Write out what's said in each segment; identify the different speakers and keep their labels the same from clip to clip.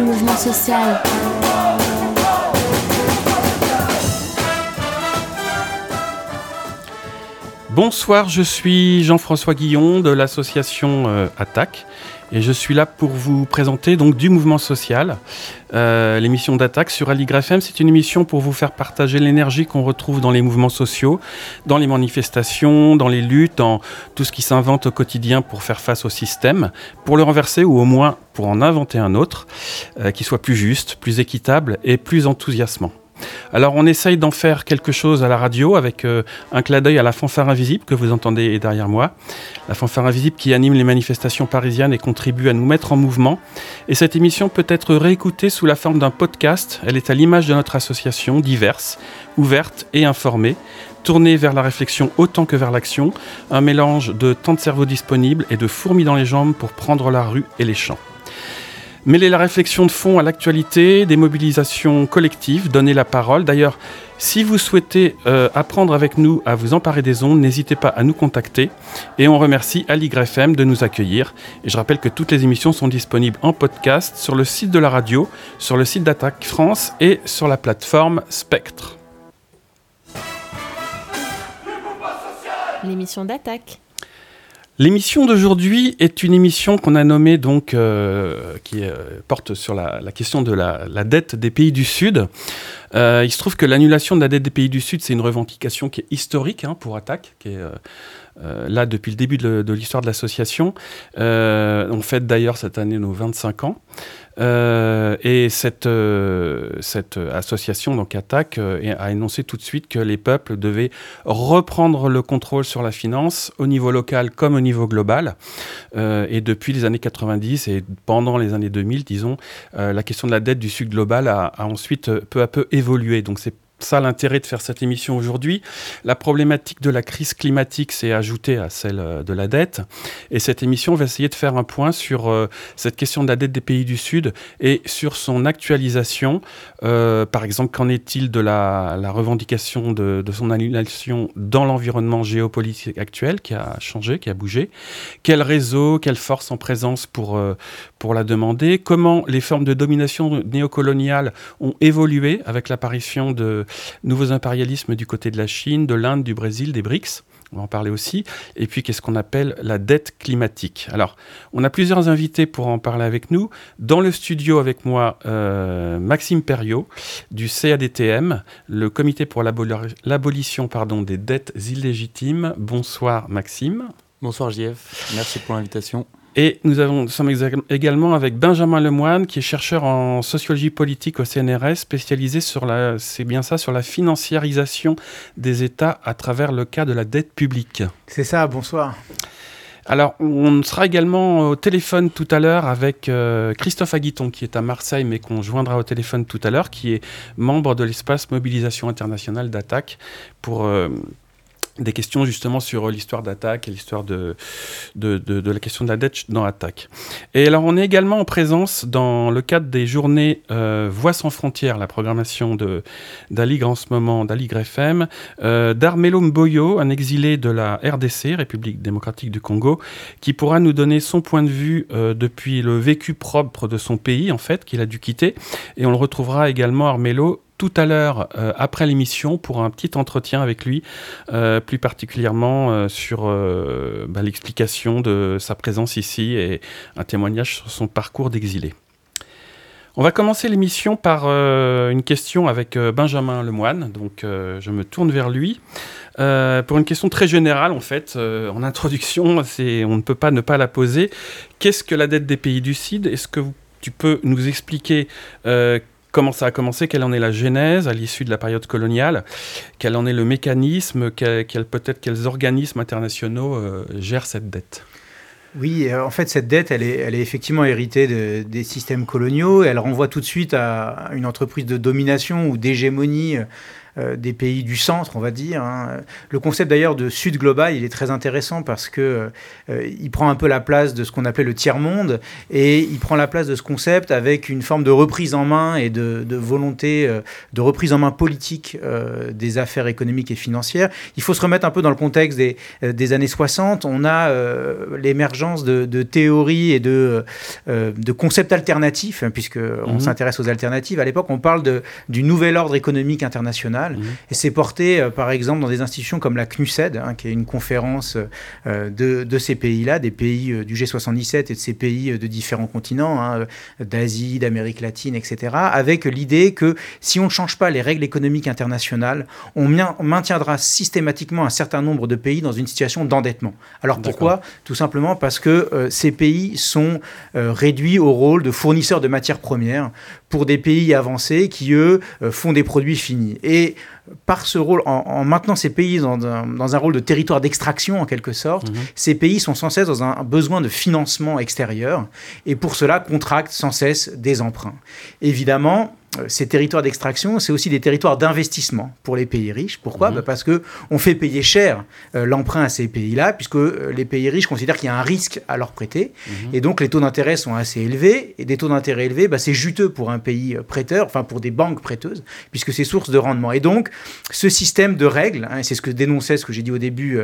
Speaker 1: mouvement social.
Speaker 2: Bonsoir, je suis Jean-François Guillon de l'association euh, Attaque et je suis là pour vous présenter donc du mouvement social. Euh, l'émission d'Attaque sur Aligre FM, c'est une émission pour vous faire partager l'énergie qu'on retrouve dans les mouvements sociaux, dans les manifestations, dans les luttes, dans tout ce qui s'invente au quotidien pour faire face au système, pour le renverser ou au moins pour en inventer un autre euh, qui soit plus juste, plus équitable et plus enthousiasmant. Alors on essaye d'en faire quelque chose à la radio avec euh, un clin d'œil à la fanfare invisible que vous entendez derrière moi. La fanfare invisible qui anime les manifestations parisiennes et contribue à nous mettre en mouvement. Et cette émission peut être réécoutée sous la forme d'un podcast. Elle est à l'image de notre association, diverse, ouverte et informée tournée vers la réflexion autant que vers l'action, un mélange de temps de cerveau disponible et de fourmis dans les jambes pour prendre la rue et les champs. Mêler la réflexion de fond à l'actualité, des mobilisations collectives, donner la parole. D'ailleurs, si vous souhaitez euh, apprendre avec nous à vous emparer des ondes, n'hésitez pas à nous contacter. Et on remercie AliGreFM de nous accueillir. Et je rappelle que toutes les émissions sont disponibles en podcast sur le site de la radio, sur le site d'Attaque France et sur la plateforme Spectre.
Speaker 1: L'émission d'Attaque.
Speaker 2: L'émission d'aujourd'hui est une émission qu'on a nommée donc euh, qui euh, porte sur la, question de la, dette des pays du Sud. Euh, il se trouve que l'annulation de la dette des pays du Sud, c'est une revendication qui est historique hein, pour Attaque, qui est là depuis le début de, de l'histoire de l'association. on fête d'ailleurs cette année nos 25 ans. Euh, et cette, euh, cette association, donc ATTAC, euh, a énoncé tout de suite que les peuples devaient reprendre le contrôle sur la finance au niveau local comme au niveau global. et depuis les années 90 et pendant les années 2000, disons, la question de la dette du Sud global a, a ensuite peu à peu évolué. Donc c'est ça l'intérêt de faire cette émission aujourd'hui. La problématique de la crise climatique s'est ajoutée à celle euh, de la dette. Et cette émission va essayer de faire un point sur euh, cette question de la dette des pays du Sud et sur son actualisation. Euh, par exemple, qu'en est-il de la, revendication de, son annulation dans l'environnement géopolitique actuel qui a changé, qui a bougé? Quel réseau, quelle force en présence pour, pour la demander? Comment les formes de domination néocoloniale ont évolué avec l'apparition de nouveaux impérialismes du côté de la Chine, de l'Inde, du Brésil, des BRICS. On va en parler aussi. Et puis, qu'est-ce qu'on appelle la dette climatique? Alors, on a plusieurs invités pour en parler avec nous. Dans le studio avec moi, euh, Maxime Perriot, du CADTM, le Comité pour l'abolition des dettes illégitimes. Bonsoir, Maxime.
Speaker 3: Bonsoir, JF. Merci pour l'invitation.
Speaker 2: Et nous, avons, sommes également avec Benjamin Lemoine, qui est chercheur en sociologie politique au CNRS, spécialisé sur la, c'est bien ça, sur la financiarisation des États à travers le cas de la dette publique.
Speaker 4: C'est ça, bonsoir.
Speaker 2: Alors, on sera également au téléphone tout à l'heure avec euh, Christophe Aguiton, qui est à Marseille, mais qu'on joindra au téléphone tout à l'heure, qui est membre de l'espace Mobilisation internationale d'attaque pour, euh, des questions justement sur l'histoire d'Attaque et l'histoire de de, de, la question de la dette dans Attaque. Et alors on est également en présence dans le cadre des journées euh, Voix sans frontières, la programmation d'Aligre en ce moment, d'Aligre FM, euh, d'Armelo Mboyo, un exilé de la RDC, République démocratique du Congo, qui pourra nous donner son point de vue euh, depuis le vécu propre de son pays en fait, qu'il a dû quitter. Et on le retrouvera également, Armelo, tout à l'heure euh, après l'émission pour un petit entretien avec lui, euh, plus particulièrement euh, sur bah, l'explication de sa présence ici et un témoignage sur son parcours d'exilé. On va commencer l'émission par une question avec Benjamin Lemoine, donc je me tourne vers lui. pour une question très générale, en fait, en introduction, on ne peut pas ne pas la poser. Qu'est-ce que la dette des pays du Sud? Est-ce que tu peux nous expliquer comment ça a commencé, quelle en est la genèse à l'issue de la période coloniale, quel en est le mécanisme, quel, peut-être quels organismes internationaux euh, gèrent cette dette?
Speaker 4: Oui, euh, en fait, cette dette, elle est, elle est effectivement héritée des systèmes coloniaux. Elle renvoie tout de suite à une entreprise de domination ou d'hégémonie des pays du centre, on va dire. Hein. Le concept d'ailleurs de Sud global, il est très intéressant parce que il prend un peu la place de ce qu'on appelait le tiers-monde et il prend la place de ce concept avec une forme de reprise en main et de, de volonté de reprise en main politique des affaires économiques et financières. Il faut se remettre un peu dans le contexte des, des années 60. On a l'émergence de, de, théories et de, de concepts alternatifs, hein, puisque on mhm. s'intéresse aux alternatives. À l'époque, on parle de, du nouvel ordre économique international, mhm. et c'est porté, euh, par exemple, dans des institutions comme la CNUSED, hein, qui est une conférence euh, de, de, ces pays-là, des pays euh, du G77 et de ces pays de différents continents, hein, d'Asie, d'Amérique latine, etc., avec l'idée que si on ne change pas les règles économiques internationales, on, on maintiendra systématiquement un certain nombre de pays dans une situation d'endettement. Alors pourquoi? Tout simplement parce que ces pays sont réduits au rôle de fournisseurs de matières premières pour des pays avancés qui, eux, euh, font des produits finis. Et par ce rôle, en, maintenant ces pays dans un, rôle de territoire d'extraction en quelque sorte, mhm. ces pays sont sans cesse dans un besoin de financement extérieur et pour cela contractent sans cesse des emprunts. Évidemment, euh, ces territoires d'extraction, c'est aussi des territoires d'investissement pour les pays riches. Pourquoi? Mhm. bah, Parce que on fait payer cher euh, l'emprunt à ces pays-là, puisque euh, les pays riches considèrent qu'il y a un risque à leur prêter, mhm. et donc les taux d'intérêt sont assez élevés. Et des taux d'intérêt élevés, bah, c'est juteux pour un pays prêteur, enfin pour des banques prêteuses, puisque c'est source de rendement. Et donc, ce système de règles, hein, c'est ce que dénonçait, ce que j'ai dit au début,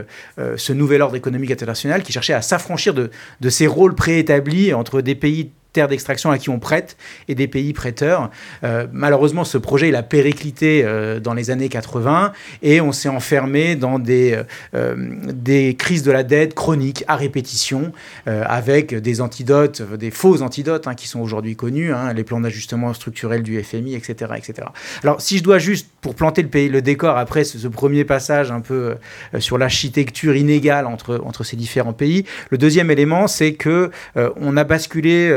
Speaker 4: ce nouvel ordre économique international qui cherchait à s'affranchir de ces rôles préétablis entre des pays terres d'extraction à qui on prête et des pays prêteurs. Euh, malheureusement, ce projet, il a périclité euh, dans les années 80 et on s'est enfermé dans des, euh, des crises de la dette chroniques à répétition avec des antidotes, des faux antidotes hein, qui sont aujourd'hui connus, hein, les plans d'ajustement structurel du FMI, etc., etc. Alors, si je dois juste, pour planter le, pays, le décor après ce, premier passage un peu sur l'architecture inégale entre, entre ces différents pays, le deuxième élément, c'est que on a basculé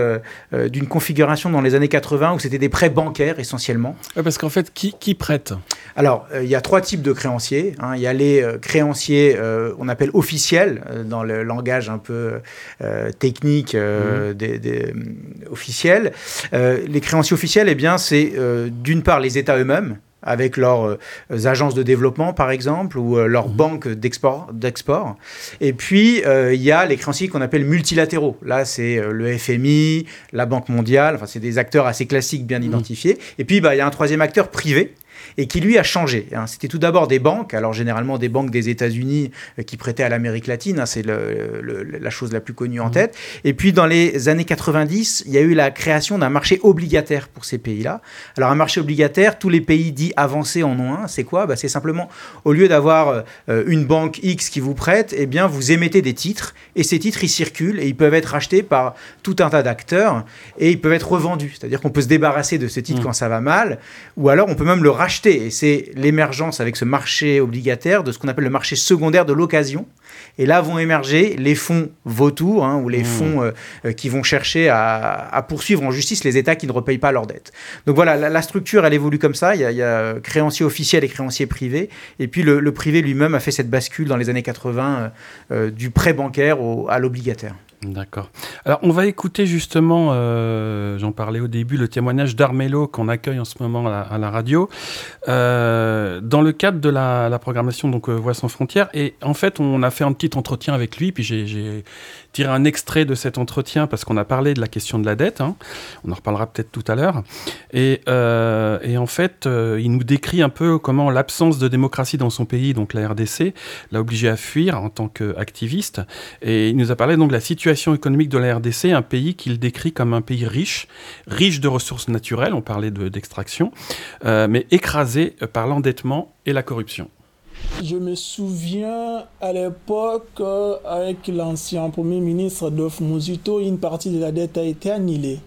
Speaker 4: d'une configuration dans les années 80 où c'était des prêts bancaires essentiellement.
Speaker 2: parce qu'en fait, qui, qui prête?
Speaker 4: Alors, euh, il y a trois types de créanciers. Hein. Il y a les euh, créanciers, on appelle officiels, dans le langage un peu technique mmh. des, des officiels. les créanciers officiels, eh bien, c'est d'une part les États eux-mêmes, avec leurs euh, agences de développement, par exemple, ou euh, leurs mhm. banques d'export. Et puis, euh, il y a les créanciers qu'on appelle multilatéraux. Là, c'est le FMI, la Banque mondiale, enfin, c'est des acteurs assez classiques, bien mhm. identifiés. Et puis, bah, il y a un troisième acteur privé, et qui lui a changé. Hein. C'était tout d'abord des banques, alors généralement des banques des États-Unis euh, qui prêtaient à l'Amérique latine, hein, c'est la chose la plus connue en mmh. tête. Et puis dans les années 90, il y a eu la création d'un marché obligataire pour ces pays-là. Alors un marché obligataire, tous les pays dits avancés en ont un. C'est quoi? Bah, C'est simplement, au lieu d'avoir euh, une banque X qui vous prête, eh bien vous émettez des titres et ces titres ils circulent et ils peuvent être achetés par tout un tas d'acteurs et ils peuvent être revendus. C'est-à-dire qu'on peut se débarrasser de ce titre mmh. quand ça va mal ou alors on peut même le racheter et c'est l'émergence avec ce marché obligataire de ce qu'on appelle le marché secondaire de l'occasion. Et là vont émerger les fonds vautours, hein, ou les mmh. fonds euh, euh, qui vont chercher à, poursuivre en justice les États qui ne repayent pas leurs dettes. Donc voilà, la, structure, elle évolue comme ça. Il y, a, créanciers officiels et créanciers privés. Et puis le, privé lui-même a fait cette bascule dans les années 80 euh, du prêt bancaire à l'obligataire.
Speaker 2: D'accord. Alors, on va écouter justement, euh, j'en parlais au début, le témoignage d'Armello qu'on accueille en ce moment à, la radio, euh, dans le cadre de la, programmation donc euh, Voix sans frontières. Et en fait, on a fait un petit entretien avec lui, puis j'ai tirer un extrait de cet entretien parce qu'on a parlé de la question de la dette. Hein. On en reparlera peut-être tout à l'heure. Et, euh, en fait, euh, il nous décrit un peu comment l'absence de démocratie dans son pays, donc la RDC, l'a obligé à fuir en tant qu'activiste. Et il nous a parlé donc de la situation économique de la RDC, un pays qu'il décrit comme un pays riche, riche de ressources naturelles, on parlait d'extraction, euh, mais écrasé par l'endettement et la corruption.
Speaker 1: Je me souviens à l'époque, euh, avec l'ancien Premier ministre Dolph Muzito, une partie de la dette a été annulée.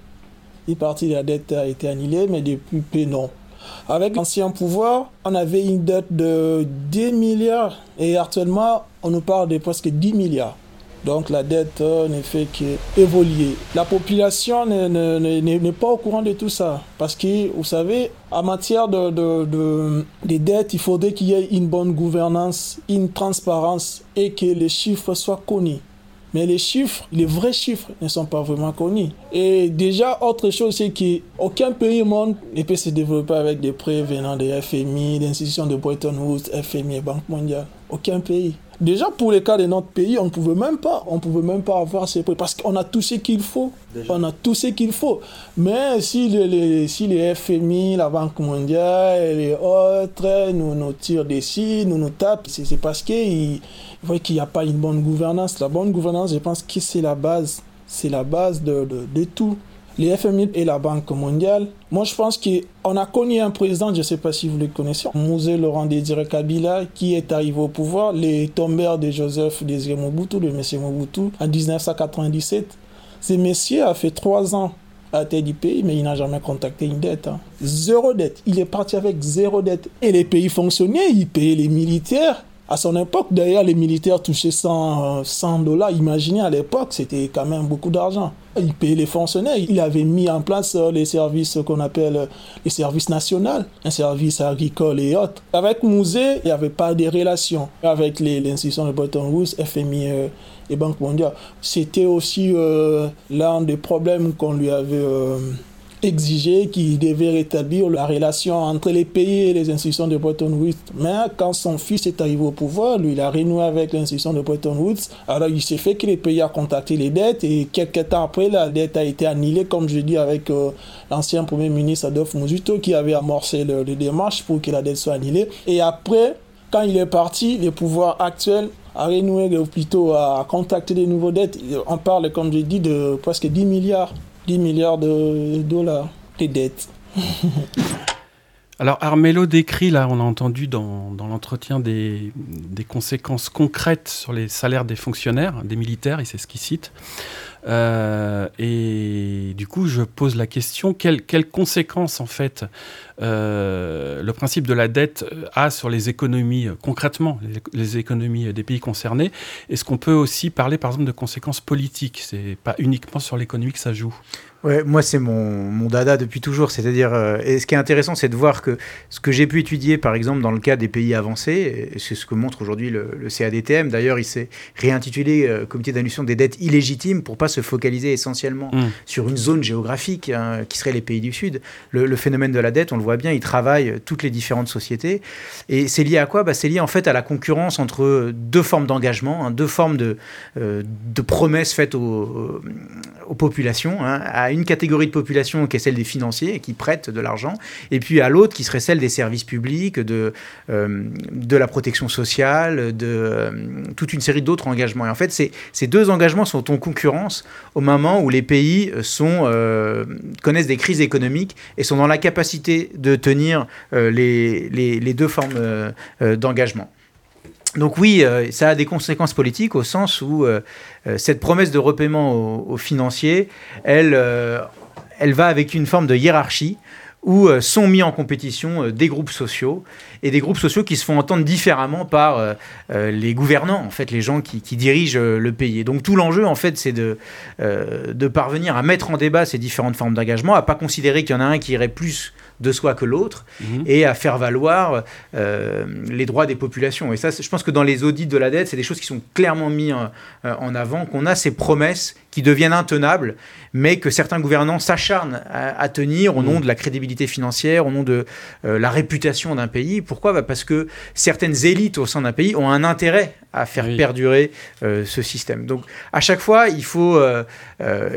Speaker 1: Une partie de la dette a été annulée, mais depuis peu non. Avec l'ancien pouvoir, on avait une dette de 10 milliards et actuellement, on nous parle de presque 10 milliards. Donc la dette euh, ne fait qu'évoluer. La population n'est pas au courant de tout ça. Parce que, vous savez, en matière de, de, dettes, il faudrait qu'il y ait une bonne gouvernance, une transparence et que les chiffres soient connus. Mais les chiffres, les vrais chiffres ne sont pas vraiment connus. Et déjà, autre chose, c'est qu'aucun pays au monde ne peut se développer avec des prêts venant des FMI, des institutions de Bretton Woods, FMI et Banque mondiale. Aucun pays. Déjà, pour le cas de notre pays, on ne pouvait même pas, on pouvait même pas avoir ces prêts parce qu'on a tout ce qu'il faut. On a tout ce qu'il faut. Mais si les, si les FMI, la Banque mondiale et les autres nous, nous tirent des nous nous tapent, c'est parce qu'ils voient qu'il n'y a pas une bonne gouvernance. La bonne gouvernance, je pense que c'est la base. C'est la base de, de, de tout les FMI et la Banque mondiale. Moi, je pense qu'on a connu un président, je ne sais pas si vous le connaissez, Mosé Laurent Désiré Kabila, qui est arrivé au pouvoir, les tombeurs de Joseph Désiré Mobutu, de M. Mobutu, en 1997. Ce monsieur a fait trois ans à tête du pays, mais il n'a jamais contacté une dette. Hein. Zéro dette. Il est parti avec zéro dette. Et les pays fonctionnaient, il payait les militaires. À son époque, d'ailleurs, les militaires touchaient 100, 100 dollars. Imaginez, à l'époque, c'était quand même beaucoup d'argent. Il payait les fonctionnaires. Il avait mis en place euh, les services qu'on appelle euh, les services nationaux, un service agricole et autres. Avec Mouzé, il n'y avait pas de relations avec l'institution de Bretton Woods, FMI euh, et Banque mondiale. C'était aussi l'un des problèmes qu'on lui avait exigeait qu'il devait rétablir la relation entre les pays et les institutions de Bretton Woods. Mais quand son fils est arrivé au pouvoir, lui, il a renoué avec l'institution de Bretton Woods. Alors, il s'est fait que les pays ont contacté les dettes et quelques temps après, la dette a été annulée, comme je dis, avec euh, l'ancien premier ministre Adolphe Muzuto qui avait amorcé le, les démarches pour que la dette soit annulée. Et après, quand il est parti, le pouvoir actuel a renoué, ou plutôt a contacté des nouveaux dettes. On parle, comme je dis, de presque 10 milliards 10 milliards de dollars de dettes.
Speaker 2: Alors Armello décrit, là on a entendu dans, l'entretien des, conséquences concrètes sur les salaires des fonctionnaires, des militaires, et c'est ce qu'il cite. Euh, et du coup, je pose la question quelles, conséquences en fait le principe de la dette a sur les économies concrètement, les, les, économies des pays concernés Est-ce qu'on peut aussi parler par exemple de conséquences politiques? C'est pas uniquement sur l'économie que ça joue.
Speaker 4: Ouais, moi, c'est mon, mon, dada depuis toujours. C'est-à-dire, euh, et ce qui est intéressant, c'est de voir que ce que j'ai pu étudier, par exemple, dans le cas des pays avancés, c'est ce que montre aujourd'hui le, le, CADTM. D'ailleurs, il s'est réintitulé euh, Comité d'annulation des dettes illégitimes pour pas se focaliser essentiellement mmh. sur une zone géographique hein, qui serait les pays du Sud. Le, le, phénomène de la dette, on le voit bien, il travaille toutes les différentes sociétés. Et c'est lié à quoi? Bah, C'est lié en fait à la concurrence entre deux formes d'engagement, hein, deux formes de, euh, de promesses faites aux, populations. Hein, à une catégorie de population qui est celle des financiers qui prêtent de l'argent, et puis à l'autre qui serait celle des services publics, de, euh, la protection sociale, de euh, toute une série d'autres engagements. Et en fait, ces, deux engagements sont en concurrence au moment où les pays sont, connaissent des crises économiques et sont dans la capacité de tenir euh, les, les, deux formes euh, d'engagement. Donc oui, euh, ça a des conséquences politiques au sens où euh, euh, cette promesse de repaiement aux, financiers, elle, euh, elle va avec une forme de hiérarchie où euh, sont mis en compétition euh, des groupes sociaux et des groupes sociaux qui se font entendre différemment par euh, les gouvernants, en fait, les gens qui, qui dirigent le pays. Et donc tout l'enjeu, en fait, c'est de, de parvenir à mettre en débat ces différentes formes d'engagement, à pas considérer qu'il y en a un qui irait plus de soi que l'autre mmh. et à faire valoir euh, les droits des populations. Et ça, je pense que dans les audits de la dette, c'est des choses qui sont clairement mises en, en, avant, qu'on a ces promesses qui deviennent intenables, mais que certains gouvernants s'acharnent à, à, tenir au mmh. nom de la crédibilité financière, au nom de euh, la réputation d'un pays. Pourquoi? Bah Parce que certaines élites au sein d'un pays ont un intérêt à faire oui. perdurer euh, ce système. Donc à chaque fois, il faut euh,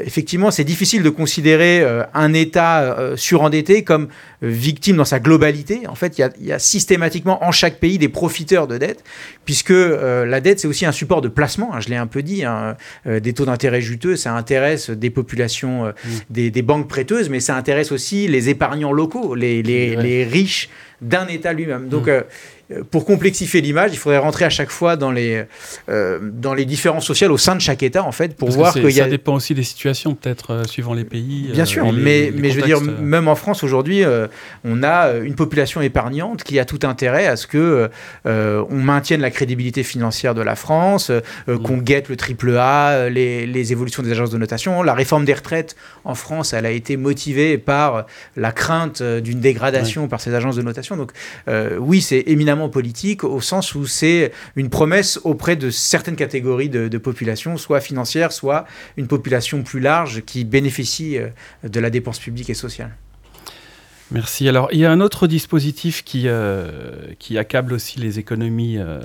Speaker 4: effectivement, c'est difficile de considérer un État surendetté comme victime dans sa globalité. En fait, il y, a, il y, a, systématiquement en chaque pays des profiteurs de dette, puisque la dette c'est aussi un support de placement. Hein, je l'ai un peu dit, hein, des taux d'intérêt juteux, ça intéresse des populations, mmh. des, des, banques prêteuses, mais ça intéresse aussi les épargnants locaux, les, les, ouais. les riches d'un État lui-même. Donc mmh pour complexifier l'image, il faudrait rentrer à chaque fois dans les, euh, dans les différences sociales au sein de chaque État, en fait, pour
Speaker 2: Parce
Speaker 4: voir qu'il
Speaker 2: y a... Ça dépend aussi des situations, peut-être, euh, suivant les pays.
Speaker 4: Bien euh, sûr, les, mais, les mais je veux dire, même en France, aujourd'hui, euh, on a une population épargnante qui a tout intérêt à ce que euh, on maintienne la crédibilité financière de la France, mmh. qu'on guette le triple A, les, les évolutions des agences de notation. La réforme des retraites en France, elle a été motivée par la crainte d'une dégradation ouais. par ces agences de notation. Donc oui, c'est éminemment politique au sens où c'est une promesse auprès de certaines catégories de, de population, soit financière, soit une population plus large qui bénéficie de la dépense publique et sociale.
Speaker 2: Merci. Alors, il y a un autre dispositif qui, euh, accable aussi les économies euh,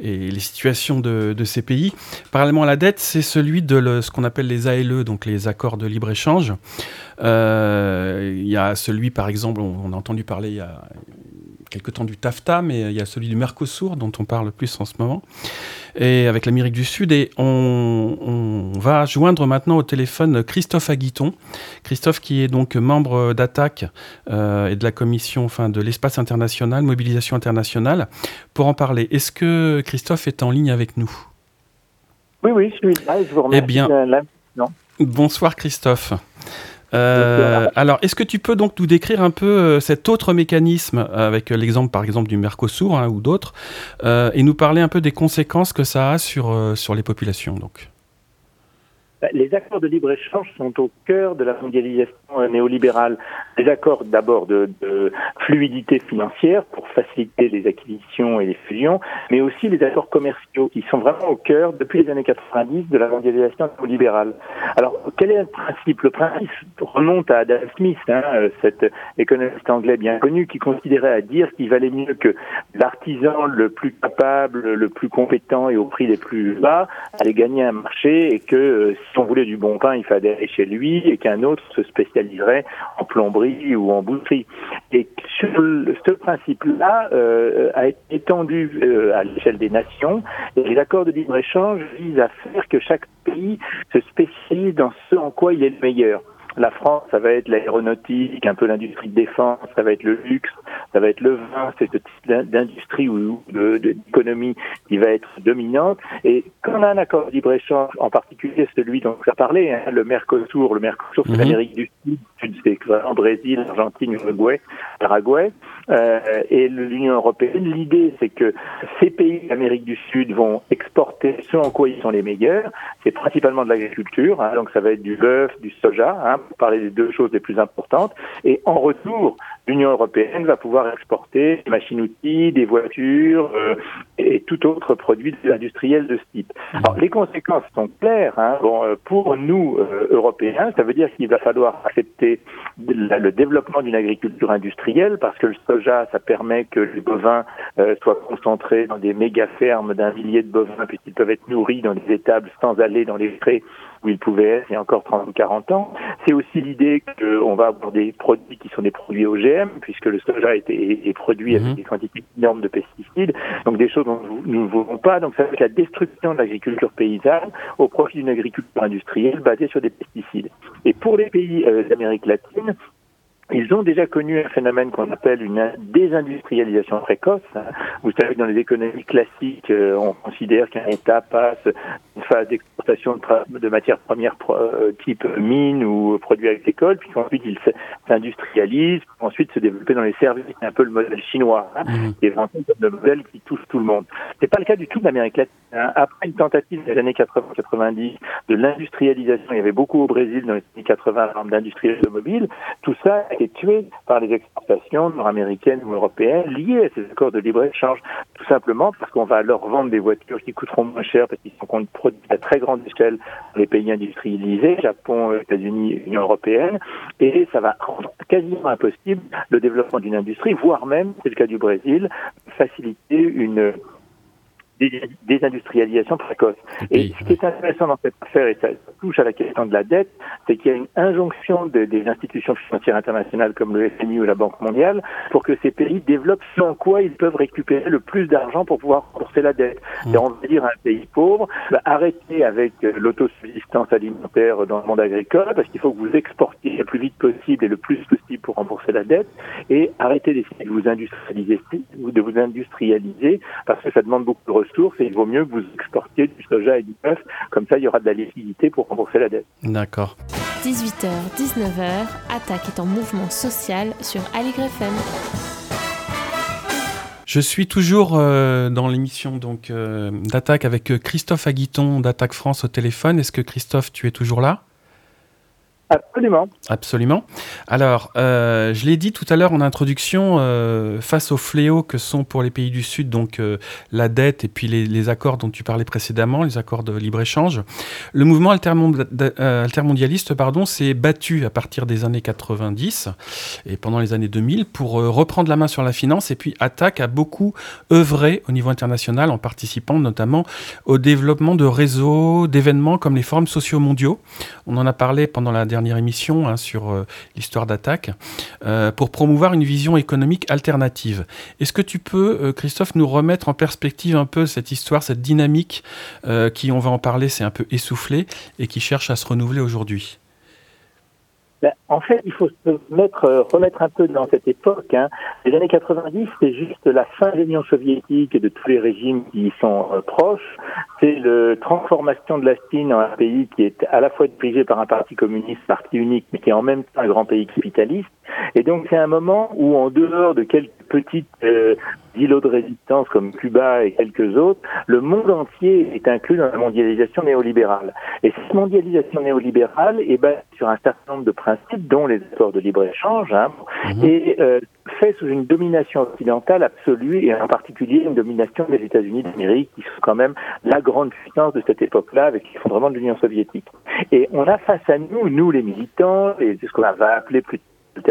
Speaker 2: et les situations de, ces pays. Parallèlement à la dette, c'est celui de ce qu'on appelle les ALE, donc les accords de libre-échange. Euh, il y a celui, par exemple, on, on, a entendu parler il y a quelque temps du TAFTA, mais il y a celui du Mercosur dont on parle plus en ce moment, et avec l'Amérique du Sud. Et on, on, va joindre maintenant au téléphone Christophe Aguiton. Christophe qui est donc membre d'Attaque euh, et de la commission enfin, de l'espace international, mobilisation internationale, pour en parler. Est-ce que Christophe est en ligne avec nous?
Speaker 5: Oui, oui, je suis là. Je vous remercie.
Speaker 2: Eh bien, bonsoir Christophe. Euh, alors, est-ce que tu peux donc nous décrire un peu euh, cet autre mécanisme, avec l'exemple par exemple du Mercosur hein, ou d'autres, euh, et nous parler un peu des conséquences que ça a sur, euh, sur les populations donc?
Speaker 5: Les accords de libre-échange sont au cœur de la mondialisation néolibérale. Les accords d'abord de, fluidité financière pour faciliter les acquisitions et les fusions, mais aussi les accords commerciaux qui sont vraiment au cœur, depuis les années 90, de la mondialisation néolibérale. Alors, quel est le principe? Le principe remonte à Adam Smith, hein, cet économiste anglais bien connu, qui considérait à dire qu'il valait mieux que l'artisan le plus capable, le plus compétent et au prix les plus bas allait gagner un marché et que si on voulait du bon pain, il fallait aller chez lui et qu'un autre se spécialiserait en plomberie ou en boucherie. Et ce principe-là euh, a été étendu euh, à l'échelle des nations et les accords de libre-échange visent à faire que chaque pays se spécialise dans ce en quoi il est le meilleur. La France, ça va être l'aéronautique, un peu l'industrie de défense, ça va être le luxe, ça va être le vin, c'est ce type d'industrie ou d'économie qui va être dominante. Et quand on a un accord de libre-échange, en particulier celui dont vous avez parlé, hein, le Mercosur, le Mercosur c'est mmh. l'Amérique du Sud, c'est en Brésil, Argentine, Uruguay, Paraguay, euh, et l'Union européenne, l'idée c'est que ces pays d'Amérique du Sud vont exporter ce en quoi ils sont les meilleurs, c'est principalement de l'agriculture, hein, donc ça va être du bœuf, du soja, hein, pour parler des deux choses les plus importantes. Et en retour, l'Union européenne va pouvoir exporter des machines-outils, des voitures euh, et tout autre produit industriel de ce type. Alors les conséquences sont claires. Hein. Bon, euh, pour nous euh, Européens, ça veut dire qu'il va falloir accepter le développement d'une agriculture industrielle parce que le soja, ça permet que les bovins euh, soient concentrés dans des méga fermes d'un millier de bovins puisqu'ils peuvent être nourris dans des étables sans aller dans les frais où ils pouvaient être il y a encore 30 ou 40 ans. C'est aussi l'idée qu'on va avoir des produits qui sont des produits OGM, puisque le soja est, est, est produit avec mmh. des quantités énormes de pesticides, donc des choses dont nous ne voulons pas. Donc ça va être la destruction de l'agriculture paysanne au profit d'une agriculture industrielle basée sur des pesticides. Et pour les pays euh, d'Amérique latine, ils ont déjà connu un phénomène qu'on appelle une désindustrialisation précoce. Vous savez que dans les économies classiques, euh, on considère qu'un État passe une phase d'exportation de, matières premières euh, type mine ou produits agricoles, puis ensuite il s'industrialise, puis ensuite se développer dans les services. C'est un peu le modèle chinois, hein, mmh. qui est vraiment le modèle qui touche tout le monde. C'est pas le cas du tout de l'Amérique latine. Hein. Après une tentative des années 80-90 de l'industrialisation, il y avait beaucoup au Brésil dans les années 80 d'industrie automobile, tout ça a été tué par les exportations nord-américaines ou européennes liées à ces accords de libre-échange, tout simplement parce qu'on va leur vendre des voitures qui coûteront moins cher parce qu'ils sont produits à très grande échelle dans les pays industrialisés, Japon, États-Unis, Union européenne, et ça va rendre quasiment impossible le développement d'une industrie, voire même, c'est le cas du Brésil, faciliter une désindustrialisation précoce. Et ce qui est intéressant dans cette affaire, et ça touche à la question de la dette, c'est qu'il y a une injonction de, des institutions financières internationales comme le FMI ou la Banque mondiale pour que ces pays développent ce en quoi ils peuvent récupérer le plus d'argent pour pouvoir rembourser la dette. Mmh. Et on va dire à un pays pauvre, bah, arrêtez avec euh, l'autosubsistance alimentaire dans le monde agricole parce qu'il faut que vous exportiez le plus vite possible et le plus possible pour rembourser la dette et arrêtez d'essayer de vous industrialiser, de vous industrialiser parce que ça demande beaucoup de ressources et il vaut mieux que vous exportiez du soja et du bœuf. Comme ça, il y aura de la liquidité pour rembourser la dette.
Speaker 2: D'accord.
Speaker 6: 18h, 19h, Attaque est en mouvement social sur Aligre FM.
Speaker 2: Je suis toujours euh, dans l'émission donc euh, d'attaque avec Christophe Aguiton d'Attaque France au téléphone. Est-ce que Christophe, tu es toujours là?
Speaker 5: Absolument.
Speaker 2: Absolument. Alors, euh, je l'ai dit tout à l'heure en introduction, euh, face aux fléaux que sont pour les pays du Sud, donc euh, la dette et puis les, accords dont tu parlais précédemment, les accords de libre-échange, le mouvement altermondialiste pardon, s'est battu à partir des années 90 et pendant les années 2000 pour reprendre la main sur la finance et puis attaque a beaucoup œuvré au niveau international en participant notamment au développement de réseaux, d'événements comme les forums sociaux mondiaux. On en a parlé pendant la dernière émission hein, sur euh, l'histoire d'attaque, euh, pour promouvoir une vision économique alternative. Est-ce que tu peux, euh, Christophe, nous remettre en perspective un peu cette histoire, cette dynamique qui, on va en parler, c'est un peu essoufflé et qui cherche à se renouveler aujourd'hui?
Speaker 5: En fait, il faut se mettre, euh, remettre un peu dans cette époque. Hein. Les années 90, c'est juste la fin de l'Union soviétique et de tous les régimes qui y sont euh, proches. C'est la transformation de la Chine en un pays qui est à la fois dirigé par un parti communiste, parti unique, mais qui est en même temps un grand pays capitaliste. Et donc, c'est un moment où, en dehors de quelques petites euh, îlots de résistance comme Cuba et quelques autres, le monde entier est inclus dans la mondialisation néolibérale. Et cette mondialisation néolibérale est basée sur un certain nombre de principes, dont les accords de libre-échange, hein, mhm. et euh, fait sous une domination occidentale absolue, et en particulier une domination des États-Unis d'Amérique, qui sont quand même la grande puissance de cette époque-là, avec l'effondrement de l'Union soviétique. Et on a face à nous, nous les militants, et ce qu'on va appeler plus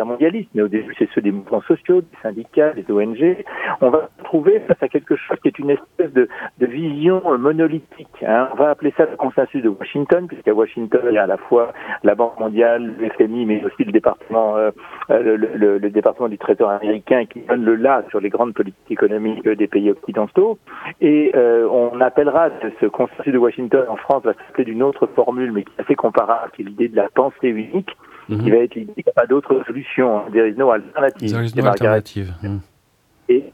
Speaker 5: mondialiste, mais au début c'est ceux des mouvements sociaux, des syndicats, des ONG, on va trouver face à quelque chose qui est une espèce de, de vision monolithique. Hein. On va appeler ça le consensus de Washington, puisqu'à Washington il y a à la fois la Banque mondiale, le FMI, mais aussi le département, euh, le, le, le, département du Trésor américain qui donne le là sur les grandes politiques économiques des pays occidentaux. Et euh, on appellera ce consensus de Washington en France va s'appeler d'une autre formule, mais qui est assez comparable, qui est l'idée de la pensée unique qui mhm. va être l'idée qu'il n'y a pas d'autre solution. There is no alternative.
Speaker 2: There is no alternative.
Speaker 5: Mhm. Et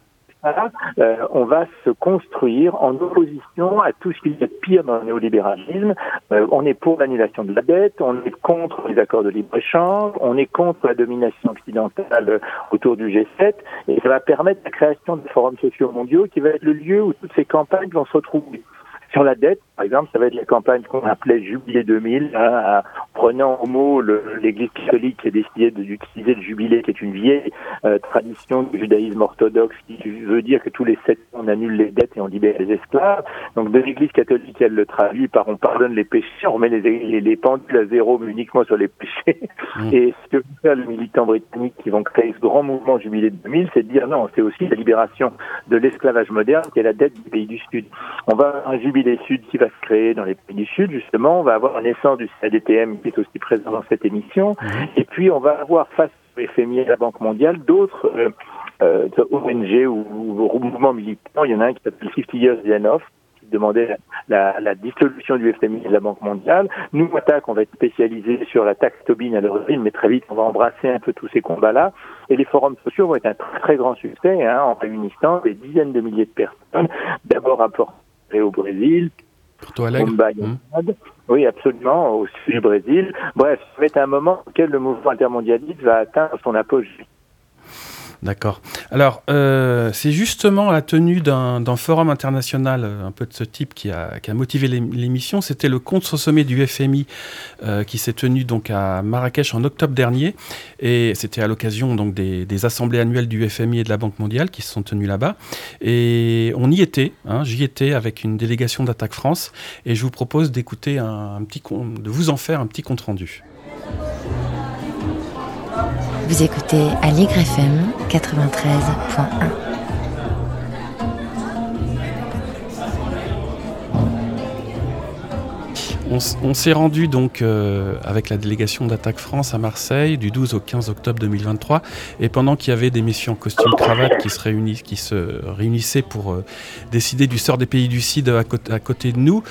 Speaker 5: euh, on va se construire en opposition à tout ce qui est pire dans le néolibéralisme. Euh, on est pour l'annulation de la dette, on est contre les accords de libre-échange, on est contre la domination occidentale autour du G7, et ça va permettre la création de forums sociaux mondiaux qui va être le lieu où toutes ces campagnes vont se retrouver. Sur la dette, par exemple, ça va être la campagne qu'on appelait Jubilé 2000, hein, prenant au mot l'Église catholique qui a décidé d'utiliser le jubilé, qui est une vieille euh, tradition du judaïsme orthodoxe, qui veut dire que tous les sept ans on annule les dettes et on libère les esclaves. Donc de l'Église catholique, elle le traduit par on pardonne les péchés, on met les, les, les pendules à zéro, mais uniquement sur les péchés. Mmh. Et ce que faire les militants britanniques qui vont créer ce grand mouvement Jubilé 2000, c'est de dire non, c'est aussi la libération de l'esclavage moderne qui est la dette du pays du Sud. On va un jubilé des Sud qui va se créer dans les pays du Sud, justement. On va avoir un naissance du CADTM qui est aussi présent dans cette émission. Mhm. Et puis, on va avoir face au FMI et à la Banque mondiale d'autres euh, euh, ONG ou, mouvements militants. Il y en a un qui s'appelle 50 Years Enough qui demandait la, la, dissolution du FMI et de la Banque mondiale. Nous, attaque, on va être spécialisé sur la taxe Tobin à l'origine, mais très vite, on va embrasser un peu tous ces combats-là. Et les forums sociaux vont être un très, très grand succès, hein, en réunissant des dizaines de milliers de personnes, d'abord à Porto et au Brésil.
Speaker 2: Porto Alegre
Speaker 5: hum. Oui, absolument, au sud du Brésil. Bref, ça va être un moment auquel le mouvement intermondialiste va atteindre son apogée.
Speaker 2: D'accord. Alors, euh, c'est justement la tenue d'un forum international euh, un peu de ce type qui a, motivé l'émission. C'était le contre-sommet du FMI euh, qui s'est tenu donc à Marrakech en octobre dernier. Et c'était à l'occasion donc des, assemblées annuelles du FMI et de la Banque mondiale qui se sont tenues là-bas. Et on y était, hein, j'y étais avec une délégation d'Attaque France. Et je vous propose d'écouter un, un petit, de vous en faire un petit compte-rendu.
Speaker 7: Vous écoutez Aligre FM 93.1.
Speaker 2: On, s'est rendu donc euh, avec la délégation d'Attaque France à Marseille du 12 au 15 octobre 2023 et pendant qu'il y avait des missions costumes cravate qui se, qui se réunissaient pour euh, décider du sort des pays du Sud à côté, de nous,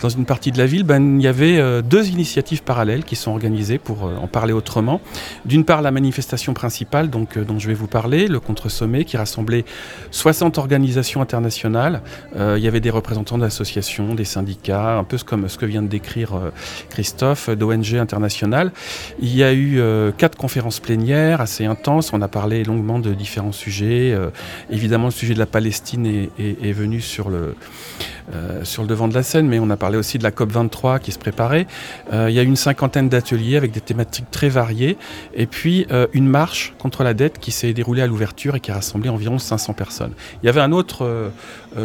Speaker 2: dans une partie de la ville, ben, il y avait euh, deux initiatives parallèles qui sont organisées pour en parler autrement. D'une part, la manifestation principale donc, dont je vais vous parler, le contre-sommet qui rassemblait 60 organisations internationales. il y avait des représentants d'associations, des syndicats, un peu comme ce que vient de décrire euh, Christophe d'ONG International. Il y a eu euh, quatre conférences plénières assez intenses. On a parlé longuement de différents sujets. Euh, évidemment, le sujet de la Palestine est, venu sur le, sur le devant de la scène, mais on a parlé aussi de la COP 23 qui se préparait. il y a une cinquantaine d'ateliers avec des thématiques très variées, et puis une marche contre la dette qui s'est déroulée à l'ouverture et qui a rassemblé environ 500 personnes. Il y avait un autre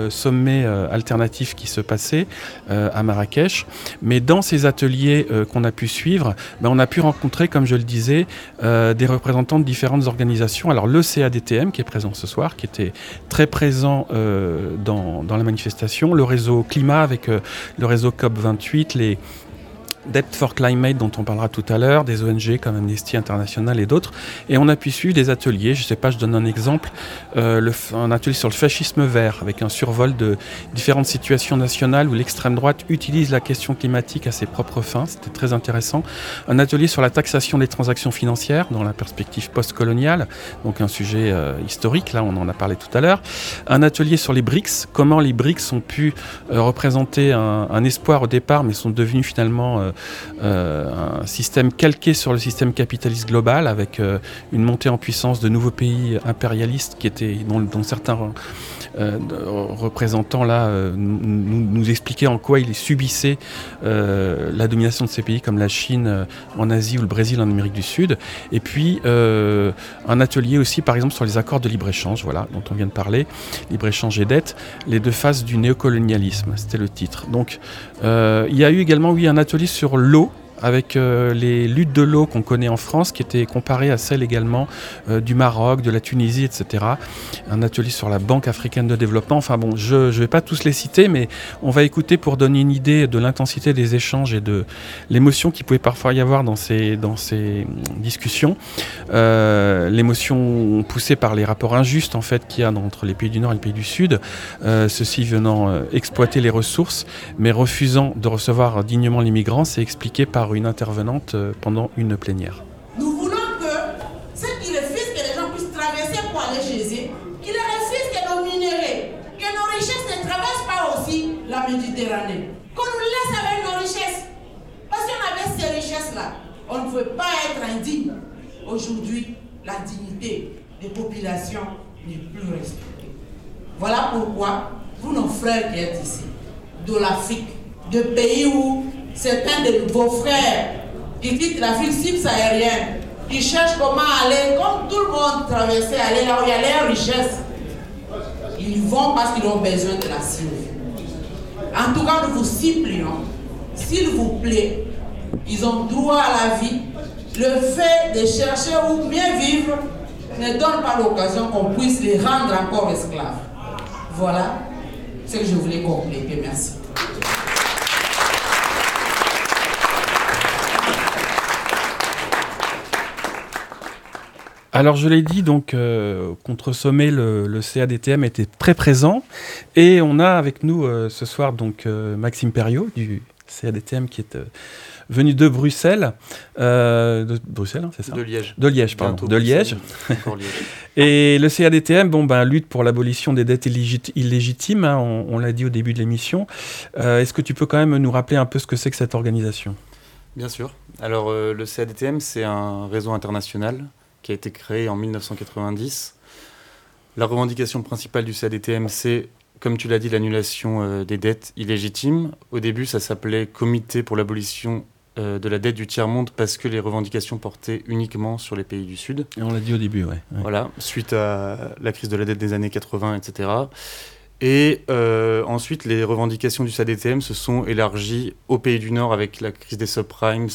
Speaker 2: sommet alternatif qui se passait à Marrakech, mais dans ces ateliers qu'on a pu suivre, ben, on a pu rencontrer, comme je le disais, des représentants de différentes organisations. Alors le CADTM qui est présent ce soir, qui était très présent euh, dans, dans, la manifestation, le réseau climat avec euh, le réseau COP28, les, Debt for Climate dont on parlera tout à l'heure, des ONG comme Amnesty International et d'autres. Et on a pu suivre des ateliers, je ne sais pas, je donne un exemple, euh, un atelier sur le fascisme vert avec un survol de différentes situations nationales où l'extrême droite utilise la question climatique à ses propres fins, c'était très intéressant. Un atelier sur la taxation des transactions financières dans la perspective post-coloniale, donc un sujet euh, historique, là on en a parlé tout à l'heure. Un atelier sur les BRICS, comment les BRICS ont pu euh, représenter un, espoir au départ mais sont devenus finalement un système calqué sur le système capitaliste global, avec euh, une montée en puissance de nouveaux pays impérialistes qui étaient, dont, certains euh, représentants là nous, expliquaient en quoi ils subissaient la domination de ces pays comme la Chine en Asie ou le Brésil en Amérique du Sud. Et puis un atelier aussi, par exemple, sur les accords de libre-échange, voilà, dont on vient de parler, libre-échange et dette, les deux phases du néocolonialisme, c'était le titre. Donc il y a eu également, oui, un atelier sur l'eau avec euh, les luttes de l'eau qu'on connaît en France, qui étaient comparées à celles également euh, du Maroc, de la Tunisie, etc. Un atelier sur la Banque africaine de développement. Enfin bon, je ne vais pas tous les citer, mais on va écouter pour donner une idée de l'intensité des échanges et de l'émotion qui pouvait parfois y avoir dans ces, dans ces discussions. Euh, l'émotion poussée par les rapports injustes en fait qu'il y a entre les pays du Nord et les pays du Sud, ceux-ci venant exploiter les ressources, mais refusant de recevoir dignement les migrants, c'est expliqué par une intervenante euh, pendant une plénière.
Speaker 8: Nous voulons que ceux qui refusent que les gens puissent traverser pour aller chez eux, qu'ils refusent que nos minéraux, que nos richesses ne traversent pas aussi la Méditerranée. Qu'on nous laisse avec nos richesses. Parce qu'on avait ces richesses-là, on ne peut pas être indigne. Aujourd'hui, la dignité des populations n'est plus respectée. Voilà pourquoi vous, nos frères qui êtes ici, de l'Afrique, de pays où certains de vos frères qui quittent la ville subsaharienne, qui cherchent comment aller, comme tout le monde traverser, aller là où il y a les richesses. Ils vont parce qu'ils ont besoin de la survie. En tout cas, nous vous supplions, s'il vous plaît, ils ont droit à la vie. Le fait de chercher où bien vivre ne donne pas l'occasion qu'on puisse les rendre encore esclaves. Voilà ce que je voulais compléter. Merci.
Speaker 2: Alors je l'ai dit, donc euh, contre sommet, le, CADTM était très présent et on a avec nous euh, ce soir donc euh, Maxime Perriot du CADTM qui est venu de Bruxelles, de Bruxelles, hein, c'est ça
Speaker 3: De Liège.
Speaker 2: De Liège, pardon. de Liège. et le CADTM, bon ben lutte pour l'abolition des dettes illégitimes. Hein, on, l'a dit au début de l'émission. Est-ce que tu peux quand même nous rappeler un peu ce que c'est que cette organisation?
Speaker 3: Bien sûr. Alors le CADTM, c'est un réseau international qui a été créé en 1990. La revendication principale du CADTM, c'est, comme tu l'as dit, l'annulation euh, des dettes illégitimes. Au début, ça s'appelait Comité pour l'abolition euh, de la dette du tiers-monde parce que les revendications portaient uniquement sur les pays du Sud.
Speaker 2: Et on l'a dit au début, oui.
Speaker 3: Voilà, suite à la crise de la dette des années 80, etc. Et euh, ensuite, les revendications du CADTM se sont élargies aux pays du Nord avec la crise des subprimes,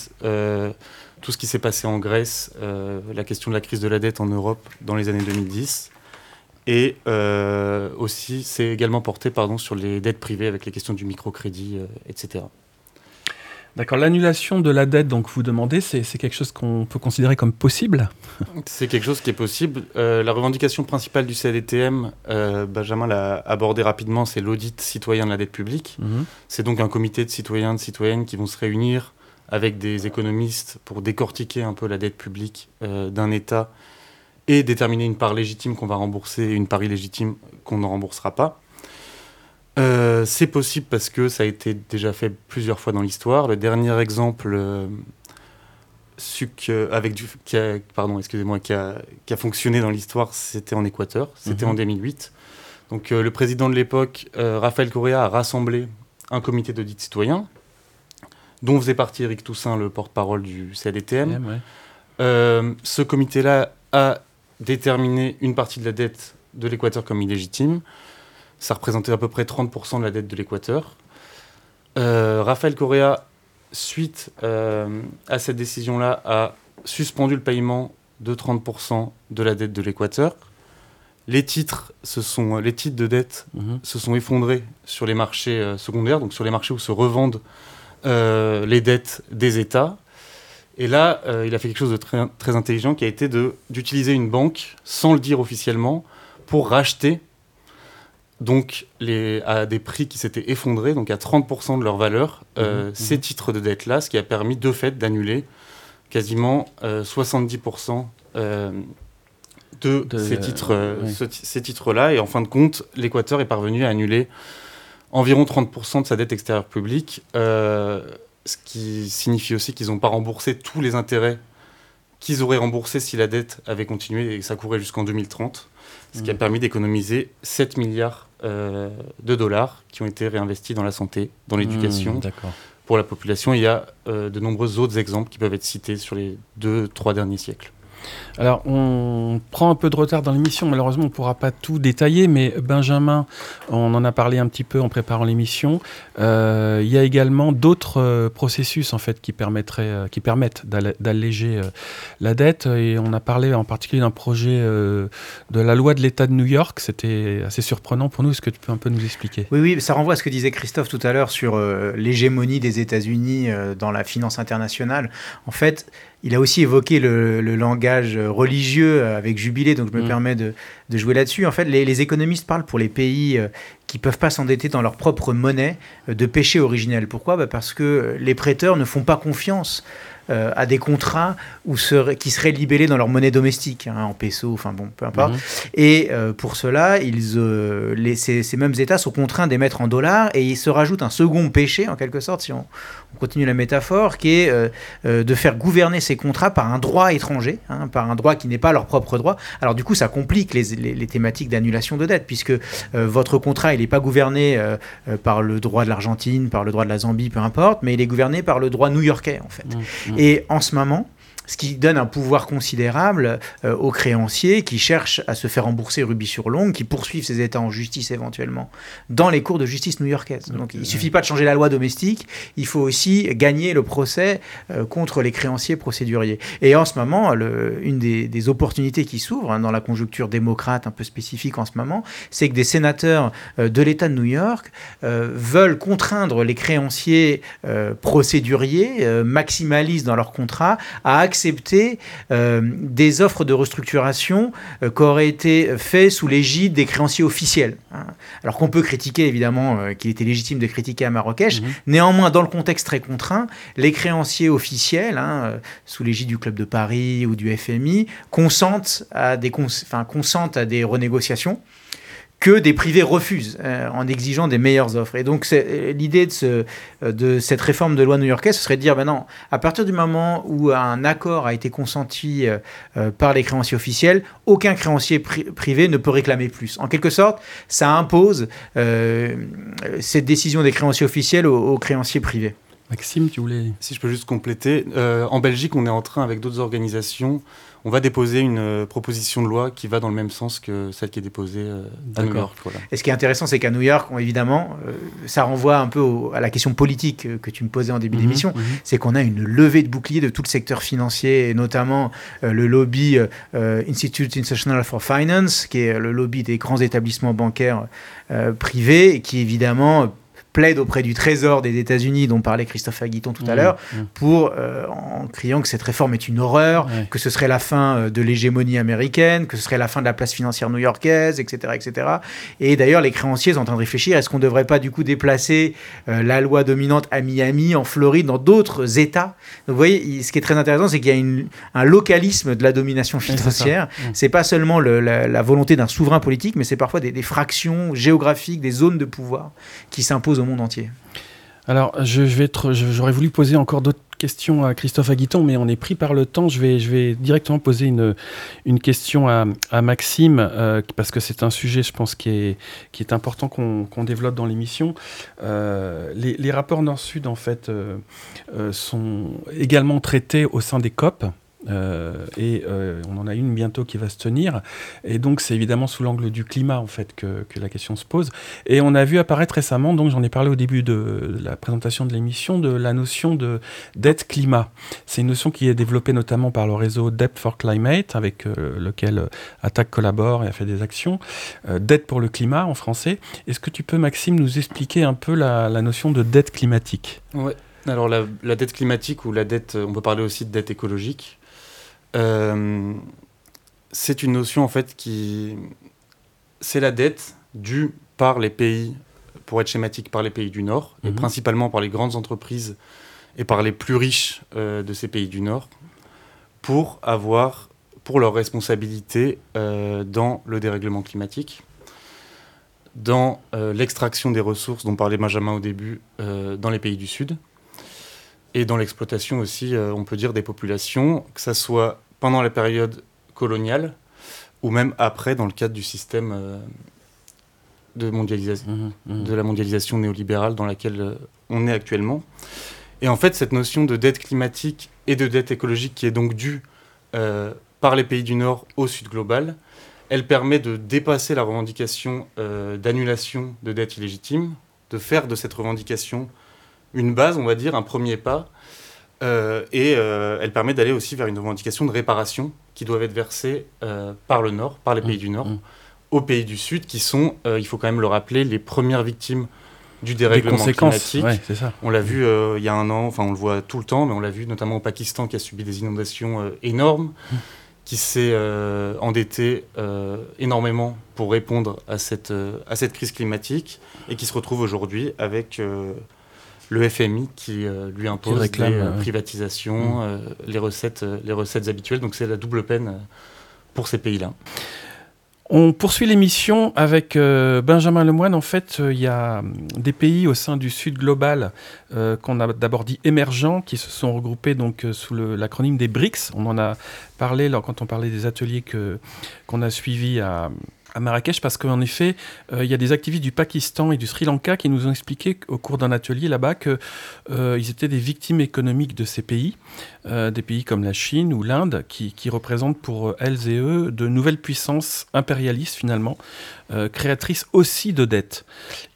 Speaker 3: tout ce qui s'est passé en Grèce, euh, la question de la crise de la dette en Europe dans les années 2010. Et euh, aussi, c'est également porté pardon, sur les dettes privées avec les questions du microcrédit, euh, etc.
Speaker 2: D'accord. L'annulation de la dette, donc vous demandez, c'est quelque chose qu'on peut considérer comme possible?
Speaker 3: C'est quelque chose qui est possible. la revendication principale du CADTM, Benjamin l'a abordé rapidement, c'est l'audit citoyen de la dette publique. Mhm. C'est donc un comité de citoyens, de citoyennes qui vont se réunir avec des économistes pour décortiquer un peu la dette publique euh, d'un État et déterminer une part légitime qu'on va rembourser et une part illégitime qu'on ne remboursera pas. Euh, c'est possible parce que ça a été déjà fait plusieurs fois dans l'histoire. Le dernier exemple euh, avec du, qui a, pardon, excusez-moi, qui a, qui a, fonctionné dans l'histoire, c'était en Équateur, c'était mhm. en 2008. Donc le président de l'époque, Raphaël Correa, a rassemblé un comité d'audit citoyen, dont faisait partie Eric Toussaint, le porte-parole du CADTM. ce comité-là a déterminé une partie de la dette de l'Équateur comme illégitime. Ça représentait à peu près 30% de la dette de l'Équateur. Raphaël Correa suite euh, à cette décision-là, a suspendu le paiement de 30% de la dette de l'Équateur. Les titres, ce sont, les titres de dette mhm. se sont effondrés sur les marchés euh, secondaires, donc sur les marchés où se revendent euh, les dettes des États. Et là, il a fait quelque chose de très, très intelligent qui a été d'utiliser une banque, sans le dire officiellement, pour racheter donc les, à des prix qui s'étaient effondrés, donc à 30% de leur valeur, euh, mhm, mhm. ces titres de dette-là, ce qui a permis de fait d'annuler quasiment 70% euh, euh, de, ces titres, ces titres-là. Et en fin de compte, l'Équateur est parvenu à annuler environ 30% de sa dette extérieure publique, ce qui signifie aussi qu'ils n'ont pas remboursé tous les intérêts qu'ils auraient remboursés si la dette avait continué et ça courait jusqu'en 2030 ce qui a mm. permis d'économiser 7 milliards euh, de dollars qui ont été réinvestis dans la santé, dans l'éducation, mm, pour la population. Il y a euh, de nombreux autres exemples qui peuvent être cités sur les deux, trois derniers siècles.
Speaker 2: Alors, on prend un peu de retard dans l'émission. Malheureusement, on ne pourra pas tout détailler, mais Benjamin, on en a parlé un petit peu en préparant l'émission. Euh, il y a également d'autres euh, processus en fait qui permettraient, euh, qui permettent d'alléger la dette. Et on a parlé en particulier d'un projet de la loi de l'État de New York. C'était assez surprenant pour nous. Est-ce que tu peux un peu nous expliquer?
Speaker 4: Oui, oui, ça renvoie à ce que disait Christophe tout à l'heure sur l'hégémonie des États-Unis dans la finance internationale. En fait, il a aussi évoqué le, langage religieux avec Jubilé, donc je me mm. permets de, jouer là-dessus. En fait, les, économistes parlent pour les pays euh, qui peuvent pas s'endetter dans leur propre monnaie euh, de péché originel. Pourquoi? Bah, Parce que les prêteurs ne font pas confiance euh, à des contrats où qui seraient libellés dans leur monnaie domestique, hein, en peso, enfin bon, peu importe. Mhm. Et euh, pour cela, ils, euh, les, ces, mêmes États sont contraints d'émettre en dollars et il se rajoute un second péché, en quelque sorte, si on, continue la métaphore, qui est de faire gouverner ces contrats par un droit étranger, hein, par un droit qui n'est pas leur propre droit. Alors du coup, ça complique les, les, thématiques d'annulation de dette, puisque votre contrat, il n'est pas gouverné par le droit de l'Argentine, par le droit de la Zambie, peu importe, mais il est gouverné par le droit new-yorkais, en fait. Mhm. Et en ce moment, ce qui donne un pouvoir considérable euh, aux créanciers qui cherchent à se faire rembourser rubis sur longue, qui poursuivent ces États en justice éventuellement, dans les cours de justice new-yorkaises. Donc il ne suffit pas de changer la loi domestique, il faut aussi gagner le procès euh, contre les créanciers procéduriers. Et en ce moment, le, une des, opportunités qui s'ouvrent hein, dans la conjoncture démocrate un peu spécifique en ce moment, c'est que des sénateurs euh, de l'État de New York veulent contraindre les créanciers procéduriers, maximalistes dans leur contrat, à accepter euh, des offres de restructuration euh, qui auraient été faites sous l'égide des créanciers officiels. Hein. Alors qu'on peut critiquer évidemment euh, qu'il était légitime de critiquer à Marrakech, mhm. néanmoins dans le contexte très contraint, les créanciers officiels, hein, sous l'égide du Club de Paris ou du FMI, consentent à des, consentent à des renégociations que des privés refusent euh, en exigeant des meilleures offres. Et donc euh, l'idée de, ce, euh, de cette réforme de loi new-yorkaise, ce serait de dire, ben non, à partir du moment où un accord a été consenti par les créanciers officiels, aucun créancier privé ne peut réclamer plus. En quelque sorte, ça impose cette décision des créanciers officiels aux, aux créanciers privés.
Speaker 2: Maxime, tu voulais...
Speaker 3: Si je peux juste compléter, en Belgique, on est en train, avec d'autres organisations, on va déposer une euh, proposition de loi qui va dans le même sens que celle qui est déposée euh, à New York.
Speaker 4: Et ce qui est intéressant, c'est qu'à New York, évidemment, euh, ça renvoie un peu à la question politique que tu me posais en début mhm, d'émission, mhm. c'est qu'on a une levée de boucliers de tout le secteur financier, et notamment le lobby Institute International for Finance, qui est le lobby des grands établissements bancaires privés, qui évidemment plaide auprès du Trésor des États-Unis, dont parlait Christophe Aguiton tout à mmh, l'heure, mmh. pour euh, en criant que cette réforme est une horreur, que ce serait la fin euh, de l'hégémonie américaine, que ce serait la fin de la place financière new-yorkaise, etc., etc. Et d'ailleurs, les créanciers sont en train de réfléchir est-ce qu'on ne devrait pas du coup déplacer euh, la loi dominante à Miami, en Floride, dans d'autres États? Donc, vous voyez, ce qui est très intéressant, c'est qu'il y a un localisme de la domination financière. Mmh. C'est pas seulement la, volonté d'un souverain politique, mais c'est parfois des, des fractions géographiques, des zones de pouvoir qui s'imposent monde entier.
Speaker 2: Alors, je, vais j'aurais voulu poser encore d'autres question à Christophe Aguiton, mais on est pris par le temps. Je vais, je vais directement poser une, une question à, Maxime, euh, parce que c'est un sujet, je pense, qui est, qui est important qu'on développe dans l'émission. Euh, les, les, rapports Nord-Sud, en fait, sont également traités au sein des COP. Euh, et euh, on en a une bientôt qui va se tenir. Et donc, c'est évidemment sous l'angle du climat, en fait, que, la question se pose. Et on a vu apparaître récemment, donc j'en ai parlé au début de la présentation de l'émission, de la notion de dette climat. C'est une notion qui est développée notamment par le réseau Debt for Climate, avec euh, lequel Attac collabore et a fait des actions. dette pour le climat, en français. Est-ce que tu peux, Maxime, nous expliquer un peu la, notion de dette climatique?
Speaker 3: Ouais. Alors la, la, dette climatique ou la dette, on peut parler aussi de dette écologique. Euh, c'est une notion en fait qui. C'est la dette due par les pays, pour être schématique, par les pays du Nord, et mhm. principalement par les grandes entreprises et par les plus riches euh, de ces pays du Nord, pour avoir, pour leur responsabilité euh, dans le dérèglement climatique, dans l'extraction des ressources dont parlait Benjamin au début, dans les pays du Sud, et dans l'exploitation aussi, on peut dire, des populations, que ce soit pendant la période coloniale ou même après dans le cadre du système euh, de, mondialisation, mmh, mmh. de la mondialisation néolibérale dans laquelle euh, on est actuellement. Et en fait, cette notion de dette climatique et de dette écologique qui est donc due euh, par les pays du Nord au Sud global, elle permet de dépasser la revendication d'annulation de dette illégitime, de faire de cette revendication une base, on va dire, un premier pas euh, et euh, elle permet d'aller aussi vers une revendication de réparation qui doivent être versées euh, par le Nord, par les pays du Nord, mmh. aux pays du Sud, qui sont, il faut quand même le rappeler, les premières victimes du dérèglement climatique.
Speaker 2: ça.
Speaker 3: On l'a vu il y a un an, enfin on le voit tout le temps, mais on l'a vu notamment au Pakistan qui a subi des inondations énormes, mmh. qui s'est endetté énormément pour répondre à cette, à cette crise climatique et qui se retrouve aujourd'hui avec le FMI qui euh, lui impose les euh, privatisations, mm. euh, les, recettes, les recettes habituelles. Donc c'est la double peine pour ces pays-là.
Speaker 2: On poursuit l'émission avec Benjamin Lemoine. En fait, il y a des pays au sein du Sud global qu'on a d'abord dit émergents, qui se sont regroupés donc sous l'acronyme des BRICS. On en a parlé quand on parlait des ateliers qu'on a suivis à, à Marrakech parce qu'en effet, euh, il y a des activistes du Pakistan et du Sri Lanka qui nous ont expliqué au cours d'un atelier là-bas qu'ils euh, étaient des victimes économiques de ces pays, euh, des pays comme la Chine ou l'Inde, qui, qui, représentent pour elles et eux de nouvelles puissances impérialistes finalement, créatrices aussi de dettes.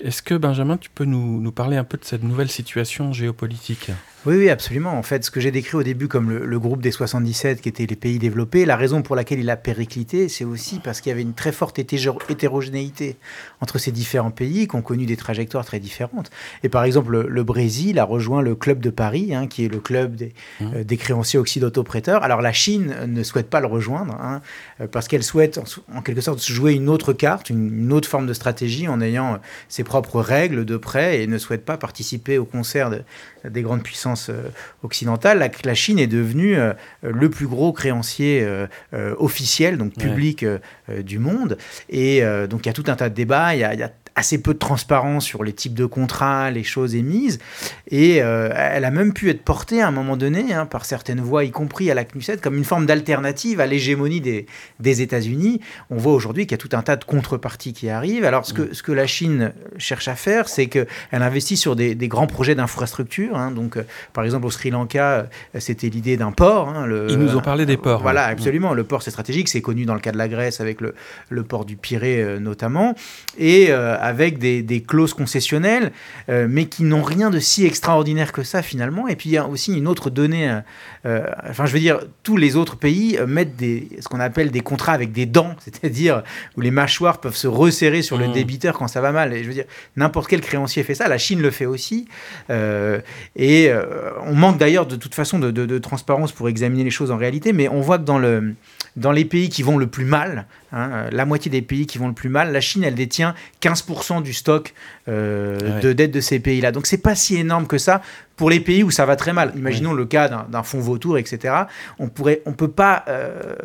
Speaker 2: Est-ce que Benjamin, tu peux nous, nous parler un peu de cette nouvelle situation géopolitique?
Speaker 4: Oui, oui, absolument. En fait, ce que j'ai décrit au début comme le, groupe des 77, qui étaient les pays développés, la raison pour laquelle il a périclité, c'est aussi parce qu'il y avait une très forte hétérogénéité entre ces différents pays qui ont connu des trajectoires très différentes. Et par exemple, le, Brésil a rejoint le Club de Paris, hein, qui est le club des, mmh. euh, des créanciers occidentaux-prêteurs. Alors la Chine ne souhaite pas le rejoindre, hein, euh, parce qu'elle souhaite en, quelque sorte jouer une autre carte, une, une, autre forme de stratégie en ayant euh, ses propres règles de prêt et ne souhaite pas participer au concert de, des grandes puissances euh, occidentales, la, Chine est devenue le plus gros créancier officiel, donc public du monde. Et donc il y a tout un tas de débats, il y a, assez peu de transparence sur les types de contrats, les choses émises. Et elle a même pu être portée à un moment donné hein, par certaines voix, y compris à la CNUSET, comme une forme d'alternative à l'hégémonie des, des États-Unis. On voit aujourd'hui qu'il y a tout un tas de contreparties qui arrivent. Alors ce que, mm. ce que la Chine cherche à faire, c'est qu'elle investit sur des, des grands projets d'infrastructure Hein. donc, euh, par exemple, au Sri Lanka, euh, c'était l'idée d'un port.
Speaker 2: Hein, Ils nous ont parlé des ports.
Speaker 4: Voilà, absolument. Le port, c'est stratégique. C'est connu dans le cas de la Grèce avec le, le port du Pirée euh, notamment. Et avec des, des, clauses concessionnelles, mais qui n'ont rien de si extraordinaire que ça finalement. Et puis, il y a aussi une autre donnée. enfin, je veux dire, tous les autres pays mettent des, ce qu'on appelle des contrats avec des dents, c'est-à-dire où les mâchoires peuvent se resserrer sur le mmh. débiteur quand ça va mal. Et je veux dire, n'importe quel créancier fait ça. La Chine le fait aussi. Et euh, on manque d'ailleurs de toute façon de, transparence pour examiner les choses en réalité, mais on voit que dans, le, dans les pays qui vont le plus mal, hein, la moitié des pays qui vont le plus mal, la Chine, elle détient 15% du stock euh, de dette de ces pays-là. Donc c'est pas si énorme que ça pour les pays où ça va très mal. Imaginons le cas d'un fonds vautour, etc. On pourrait, on peut pas. Euh,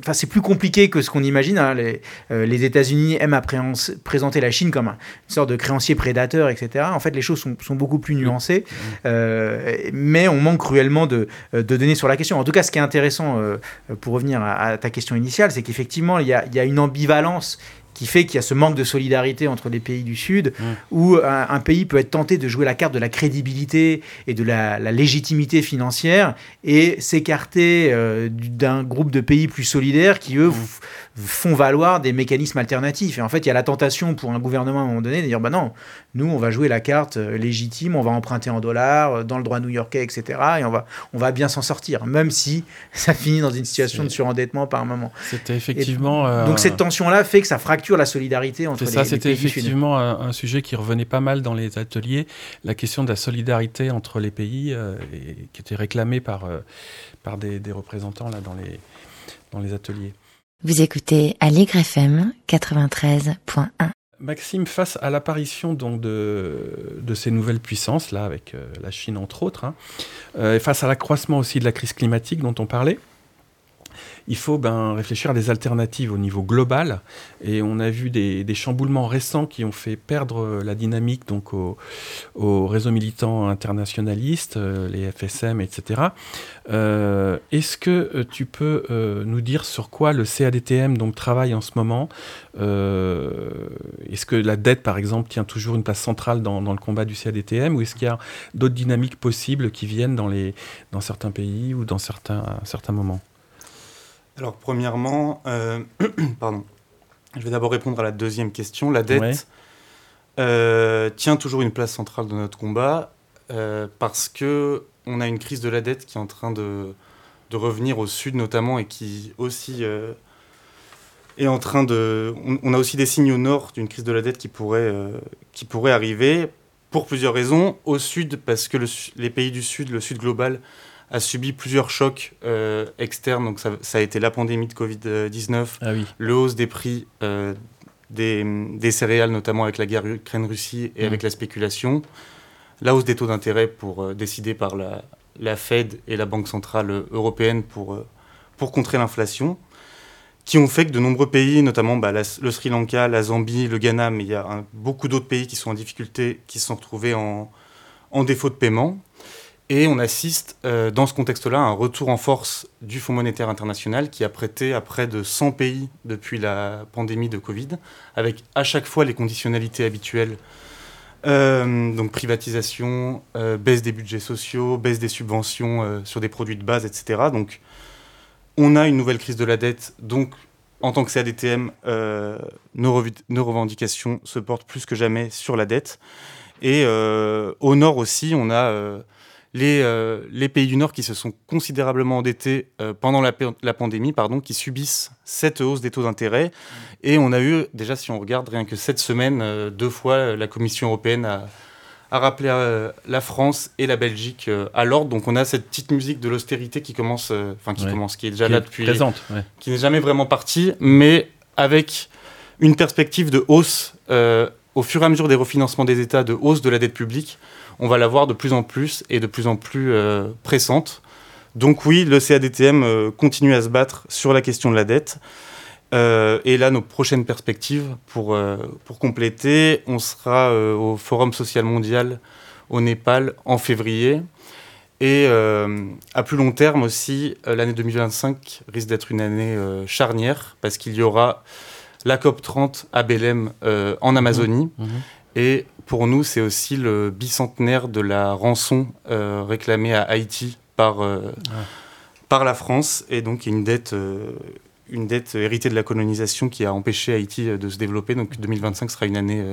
Speaker 4: enfin, c'est plus compliqué que ce qu'on imagine. Hein. Les, euh, les États-Unis aiment à présenter la Chine comme une sorte de créancier prédateur, etc. En fait, les choses sont, sont beaucoup plus nuancées, euh, mais on manque cruellement de, de, données sur la question. En tout cas, ce qui est intéressant, pour revenir à, ta question initiale, c'est qu'effectivement, il y a, il y a une ambivalence qui fait qu'il y a ce manque de solidarité entre les pays du Sud, mmh. où un, pays peut être tenté de jouer la carte de la crédibilité et de la, légitimité financière et s'écarter euh, d'un groupe de pays plus solidaires qui, eux, mmh font valoir des mécanismes alternatifs. Et en fait, il y a la tentation pour un gouvernement à un moment donné de dire bah non, nous, on va jouer la carte euh, légitime, on va emprunter en dollars, euh, dans le droit new-yorkais, etc. Et on va, on va bien s'en sortir, même si ça finit dans une situation de surendettement par un moment.
Speaker 2: C'était effectivement.
Speaker 4: Euh, donc cette tension-là fait que ça fracture la solidarité entre les,
Speaker 2: ça,
Speaker 4: C'était
Speaker 2: effectivement un, sujet qui revenait pas mal dans les ateliers, la question de la solidarité entre les pays, et, qui était réclamée par, par des, des représentants là, dans, les, dans les ateliers.
Speaker 7: Vous écoutez Allegre FM 93.1.
Speaker 2: Maxime, face à l'apparition donc de, de, ces nouvelles puissances, là avec euh, la Chine entre autres, hein, euh, et face à l'accroissement aussi de la crise climatique dont on parlait, il faut ben, réfléchir à des alternatives au niveau global. Et on a vu des, chamboulements récents qui ont fait perdre euh, la dynamique donc aux, réseaux militants internationalistes, euh, les FSM, etc. Euh, est-ce que tu peux nous dire sur quoi le CADTM donc, travaille en ce moment? Est-ce que la dette, par exemple, tient toujours une place centrale dans, le combat du CADTM ou est-ce qu'il y a d'autres dynamiques possibles qui viennent dans, les, certains pays ou dans certains, certains moments?
Speaker 3: Alors, premièrement, euh, pardon. Je vais d'abord répondre à la deuxième question. La dette euh, tient toujours une place centrale dans notre combat euh, parce que on a une crise de la dette qui est en train de, de revenir au sud notamment et qui aussi est en train de. On, a aussi des signes au nord d'une crise de la dette qui pourrait, qui pourrait arriver pour plusieurs raisons. Au sud, parce que les pays du sud, le sud global, a subi plusieurs chocs euh, externes. Donc ça, a été la pandémie de Covid-19,
Speaker 2: ah
Speaker 3: le hausse des prix euh, des, des, céréales, notamment avec la guerre Ukraine-Russie et mm. avec la spéculation, la hausse des taux d'intérêt pour euh, par la, la, Fed et la Banque centrale européenne pour, pour contrer l'inflation, qui ont fait que de nombreux pays, notamment bah, le Sri Lanka, la Zambie, le Ghana, mais il y a beaucoup d'autres pays qui sont en difficulté, qui se sont retrouvés en, en défaut de paiement. Et on assiste euh, dans ce contexte-là à un retour en force du Fonds monétaire international qui a prêté à près de 100 pays depuis la pandémie de Covid, avec à chaque fois les conditionnalités habituelles. Euh, donc privatisation, euh, baisse des budgets sociaux, baisse des subventions sur des produits de base, etc. Donc on a une nouvelle crise de la dette. Donc en tant que CADTM, nos, revendications se portent plus que jamais sur la dette. Et au nord aussi, on a les, pays du Nord qui se sont considérablement endettés euh, pendant la, pandémie, pardon, qui subissent cette hausse des taux d'intérêt. Et on a eu, déjà si on regarde rien que cette semaine, euh, deux fois, la Commission européenne a, rappelé la France et la Belgique à l'ordre. Donc on a cette petite musique de l'austérité qui commence, enfin qui commence, qui est déjà là depuis...
Speaker 2: Présente,
Speaker 3: Qui n'est jamais vraiment partie, mais avec une perspective de hausse au fur et à mesure des refinancements des États, de hausse de la dette publique on va la voir de plus en plus et de plus en plus euh, pressante. Donc oui, le CADTM euh, continue à se battre sur la question de la dette. Euh, et là, nos prochaines perspectives pour, pour compléter, on sera au Forum social mondial au Népal en février. Et à plus long terme aussi, l'année 2025 risque d'être une année charnière parce qu'il y aura la COP 30 à Belém en Amazonie. Mmh. Mmh. Et pour nous, c'est aussi le bicentenaire de la rançon euh, réclamée à Haïti par, euh, par la France. Et donc, il y a une dette, euh, une dette héritée de la colonisation qui a empêché Haïti de se développer. Donc, 2025 sera une année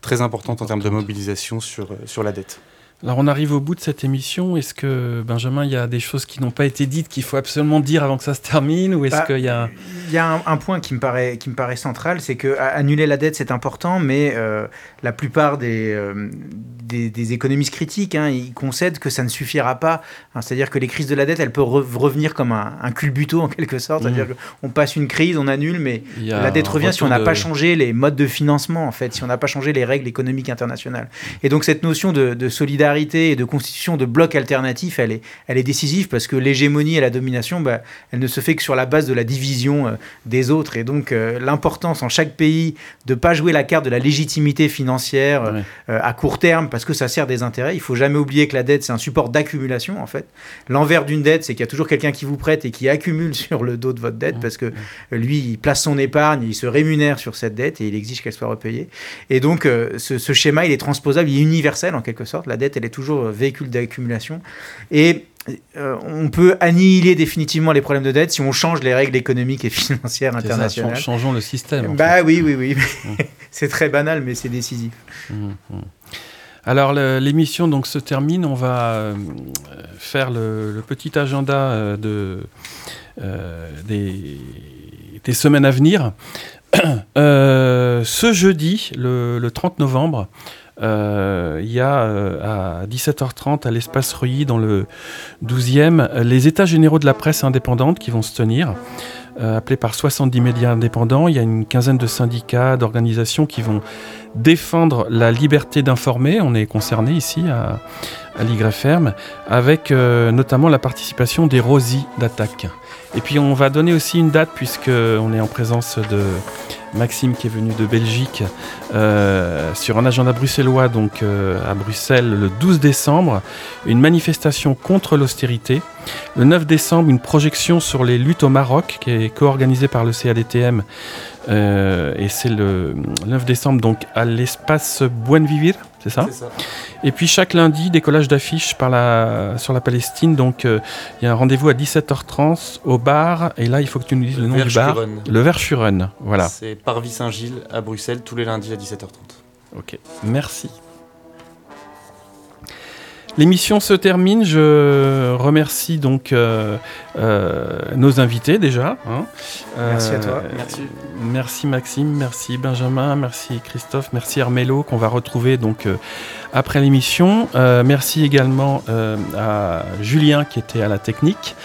Speaker 3: très importante en termes de mobilisation sur, sur la dette.
Speaker 2: Alors on arrive au bout de cette émission. Est-ce que Benjamin, il y a des choses qui n'ont pas été dites qu'il faut absolument dire avant que ça se termine, ou est-ce bah, qu'il y a
Speaker 4: Il y a un, point qui me paraît qui me paraît central, c'est que annuler la dette c'est important, mais euh, la plupart des, euh, des, économistes critiques, hein, ils concèdent que ça ne suffira pas. Hein, c'est-à-dire que les crises de la dette, elles peuvent revenir comme un, un culbuto en quelque sorte. Mmh. C'est-à-dire qu'on passe une crise, on annule, mais la dette revient si on n'a pas changé les modes de financement, en fait, si on n'a pas changé les règles économiques internationales. Et donc cette notion de, de solidarité solidarité et de constitution de blocs alternatifs, elle est, elle est décisive parce que l'hégémonie et la domination, bah, elle ne se fait que sur la base de la division euh, des autres. Et donc euh, l'importance en chaque pays de ne pas jouer la carte de la légitimité financière euh, à court terme parce que ça sert des intérêts. Il faut jamais oublier que la dette, c'est un support d'accumulation en fait. L'envers d'une dette, c'est qu'il y a toujours quelqu'un qui vous prête et qui accumule sur le dos de votre dette parce que lui, il place son épargne, il se rémunère sur cette dette et il exige qu'elle soit repayée. Et donc ce, ce schéma, il est transposable, il est universel en quelque sorte. La dette, elle est toujours véhicule d'accumulation. Et euh, on peut annihiler définitivement les problèmes de dette si on change les règles économiques et financières internationales.
Speaker 2: changeons le système.
Speaker 4: Bah oui, oui, oui. Mmh. c'est très banal, mais c'est décisif. Mmh,
Speaker 2: mmh. Alors l'émission donc se termine. On va euh, faire le, petit agenda euh, de, des, des, semaines à venir. ce jeudi, le, le 30 novembre, euh, il y a euh, à 17h30 à l'espace Reuilly dans le 12e les états généraux de la presse indépendante qui vont se tenir. Euh, appelés par 70 médias indépendants. Il y a une quinzaine de syndicats, d'organisations qui vont défendre la liberté d'informer. On est concerné ici à, à avec notamment la participation des Rosy d'attaque. Et puis on va donner aussi une date, puisqu'on est en présence de Maxime qui est venu de Belgique, euh, sur un agenda bruxellois, donc euh, à Bruxelles, le 12 décembre, une manifestation contre l'austérité. Le 9 décembre, une projection sur les luttes au Maroc, qui est co-organisée par le CADTM. Euh, et c'est le 9 décembre, donc à l'espace Buen Vivir, c'est ça, Et puis chaque lundi, décollage d'affiches sur la Palestine. Donc il y a un rendez-vous à 17h30 au bar. Et là, il faut que tu nous dises le, nom du bar. Le Verschuren. Voilà.
Speaker 3: C'est Parvis Saint-Gilles à Bruxelles tous les lundis à 17h30.
Speaker 2: Ok, merci. L'émission se termine. Je remercie donc euh, euh, nos invités déjà.
Speaker 4: Hein. merci à toi.
Speaker 3: Merci.
Speaker 2: Merci Maxime, merci Benjamin, merci Christophe, merci Armello qu'on va retrouver donc euh, après l'émission. merci également à Julien qui était à la technique.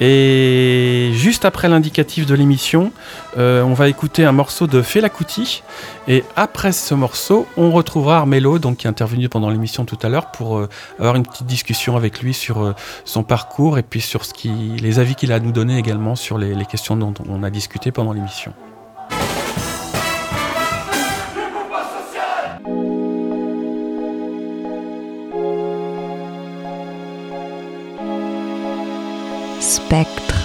Speaker 2: Et juste après l'indicatif de l'émission, euh, on va écouter un morceau de Fela Kuti. Et après ce morceau, on retrouvera Armelo, donc, qui est intervenu pendant l'émission tout à l'heure, pour euh, avoir une petite discussion avec lui sur euh, son parcours et puis sur ce qui, les avis qu'il a à nous donner également sur les questions dont on a discuté pendant l'émission.
Speaker 7: Spektrum.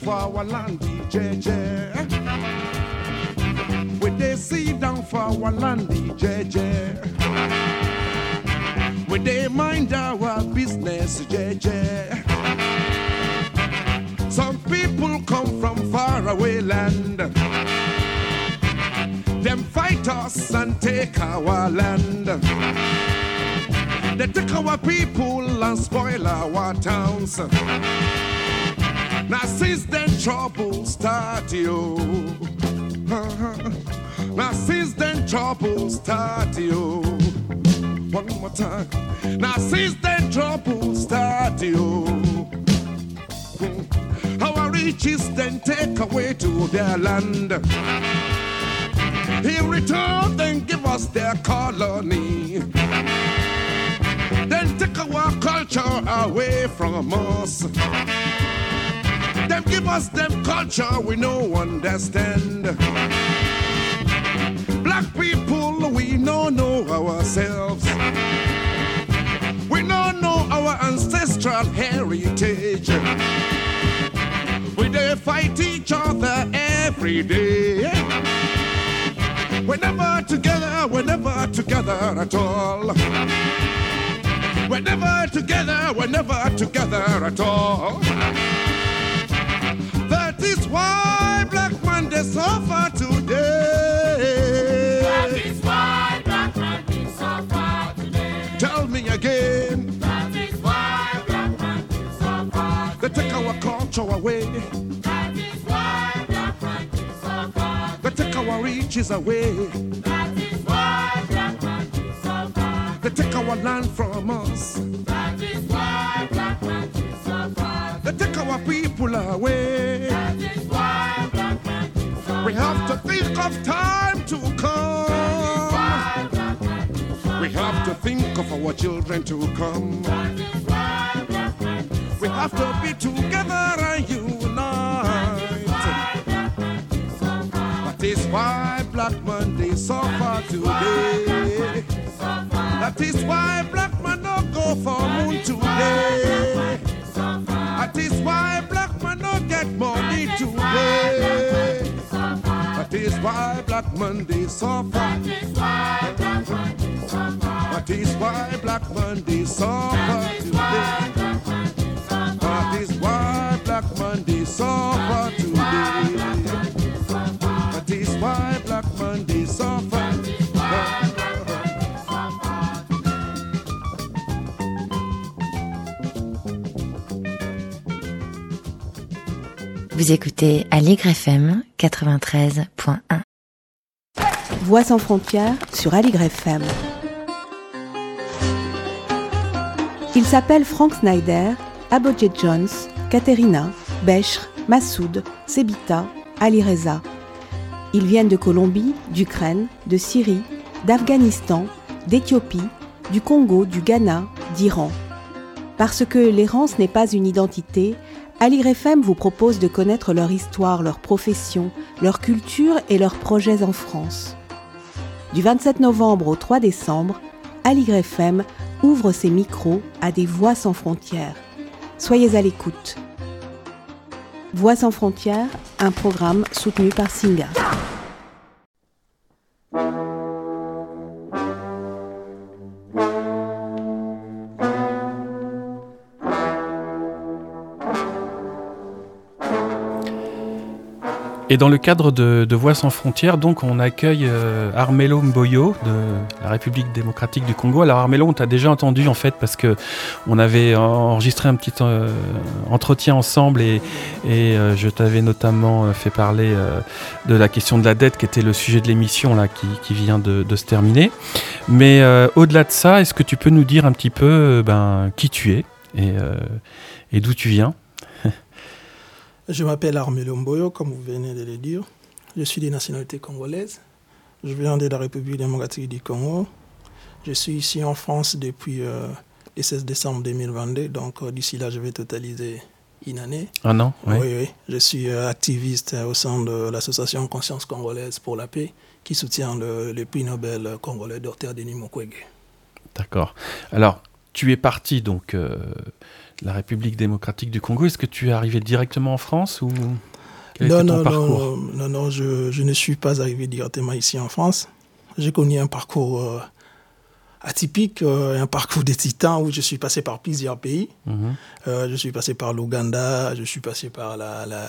Speaker 9: for our land, DJJ. With they sit down for our land, DJJ. With they mind our business, JJ. Some people come from faraway land. Them fight us and take our land. They take our people and spoil our towns. Now since then trouble start you. Now since then trouble start you. One more time. Now since then trouble start you. Hmm. Our riches then take away to their land. In return, then give us their colony then take our culture away from us. Them give us them culture we no understand. Black people, we no know ourselves. We no know our ancestral heritage. We they fight each other every day. We're never together, we're never together at all. We're never together, we're never together at all. Monday suffer today.
Speaker 8: That is why Black Monday suffer today.
Speaker 9: Tell me again.
Speaker 8: That is why Black Monday suffer
Speaker 9: They take our culture away.
Speaker 8: That is why Black Monday suffer
Speaker 9: They take our riches away.
Speaker 8: That is why Black Monday suffer
Speaker 9: They take our land from us.
Speaker 8: That is why Black Monday suffer
Speaker 9: They take our people away. We have to think of time to come. We have to think of our children to come. We have to be together and unite. That is why Black Monday suffer today. That is why Black man no go for moon today. That is why Black man no get money today. That is why Black Monday suffer. That is why Black Monday suffer today. That is why Black Monday suffer today. That is why Black Monday suffer.
Speaker 7: Vous écoutez Allegre FM 93.1.
Speaker 10: Voix sans frontières sur Aligre FM. Ils s'appellent Frank Snyder, Abodje Jones, Katerina, Beshr, Massoud, Sebita, Ali Reza. Ils viennent de Colombie, d'Ukraine, de Syrie, d'Afghanistan, d'Éthiopie, du Congo, du Ghana, d'Iran. Parce que l'errance n'est pas une identité, Aligre FM vous propose de connaître leur histoire, leur profession, leur culture et leurs projets en France. Du 27 novembre au 3 décembre, Aligre FM ouvre ses micros à des voix sans frontières. Soyez à l'écoute. Voix sans frontières, un programme soutenu par Singa.
Speaker 2: Et dans le cadre de, Voix sans frontières, donc on accueille euh, Armelo Mboyo de la République démocratique du Congo. Alors Armelo, on t'a déjà entendu en fait parce que on avait enregistré un petit euh, entretien ensemble et, euh, je t'avais notamment fait parler de la question de la dette qui était le sujet de l'émission là qui, vient de, se terminer. Mais au-delà de ça, est-ce que tu peux nous dire un petit peu ben, qui tu es et d'où tu viens?
Speaker 1: Je m'appelle Armelo Mboyo, comme vous venez de le dire. Je suis de nationalité congolaise. Je viens de la République démocratique du Congo. Je suis ici en France depuis euh, le 16 décembre 2022. Donc euh, d'ici là, je vais totaliser une année.
Speaker 2: Un an
Speaker 1: Oui, oui. Je suis euh, activiste au sein de l'association Conscience congolaise pour la paix qui soutient le, le prix Nobel congolais Dr Denis Mukwege.
Speaker 2: D'accord. Alors, tu es parti donc la République démocratique du Congo. Est-ce que tu es arrivé directement en France ou quel
Speaker 1: non,
Speaker 2: était ton
Speaker 1: non,
Speaker 2: parcours
Speaker 1: non, non, je, je ne suis pas arrivé directement ici en France. J'ai connu un parcours euh, atypique, euh, un parcours de titan où je suis passé par plusieurs pays.
Speaker 2: Mhm.
Speaker 1: Euh, je suis passé par l'Ouganda, je suis passé par la, la,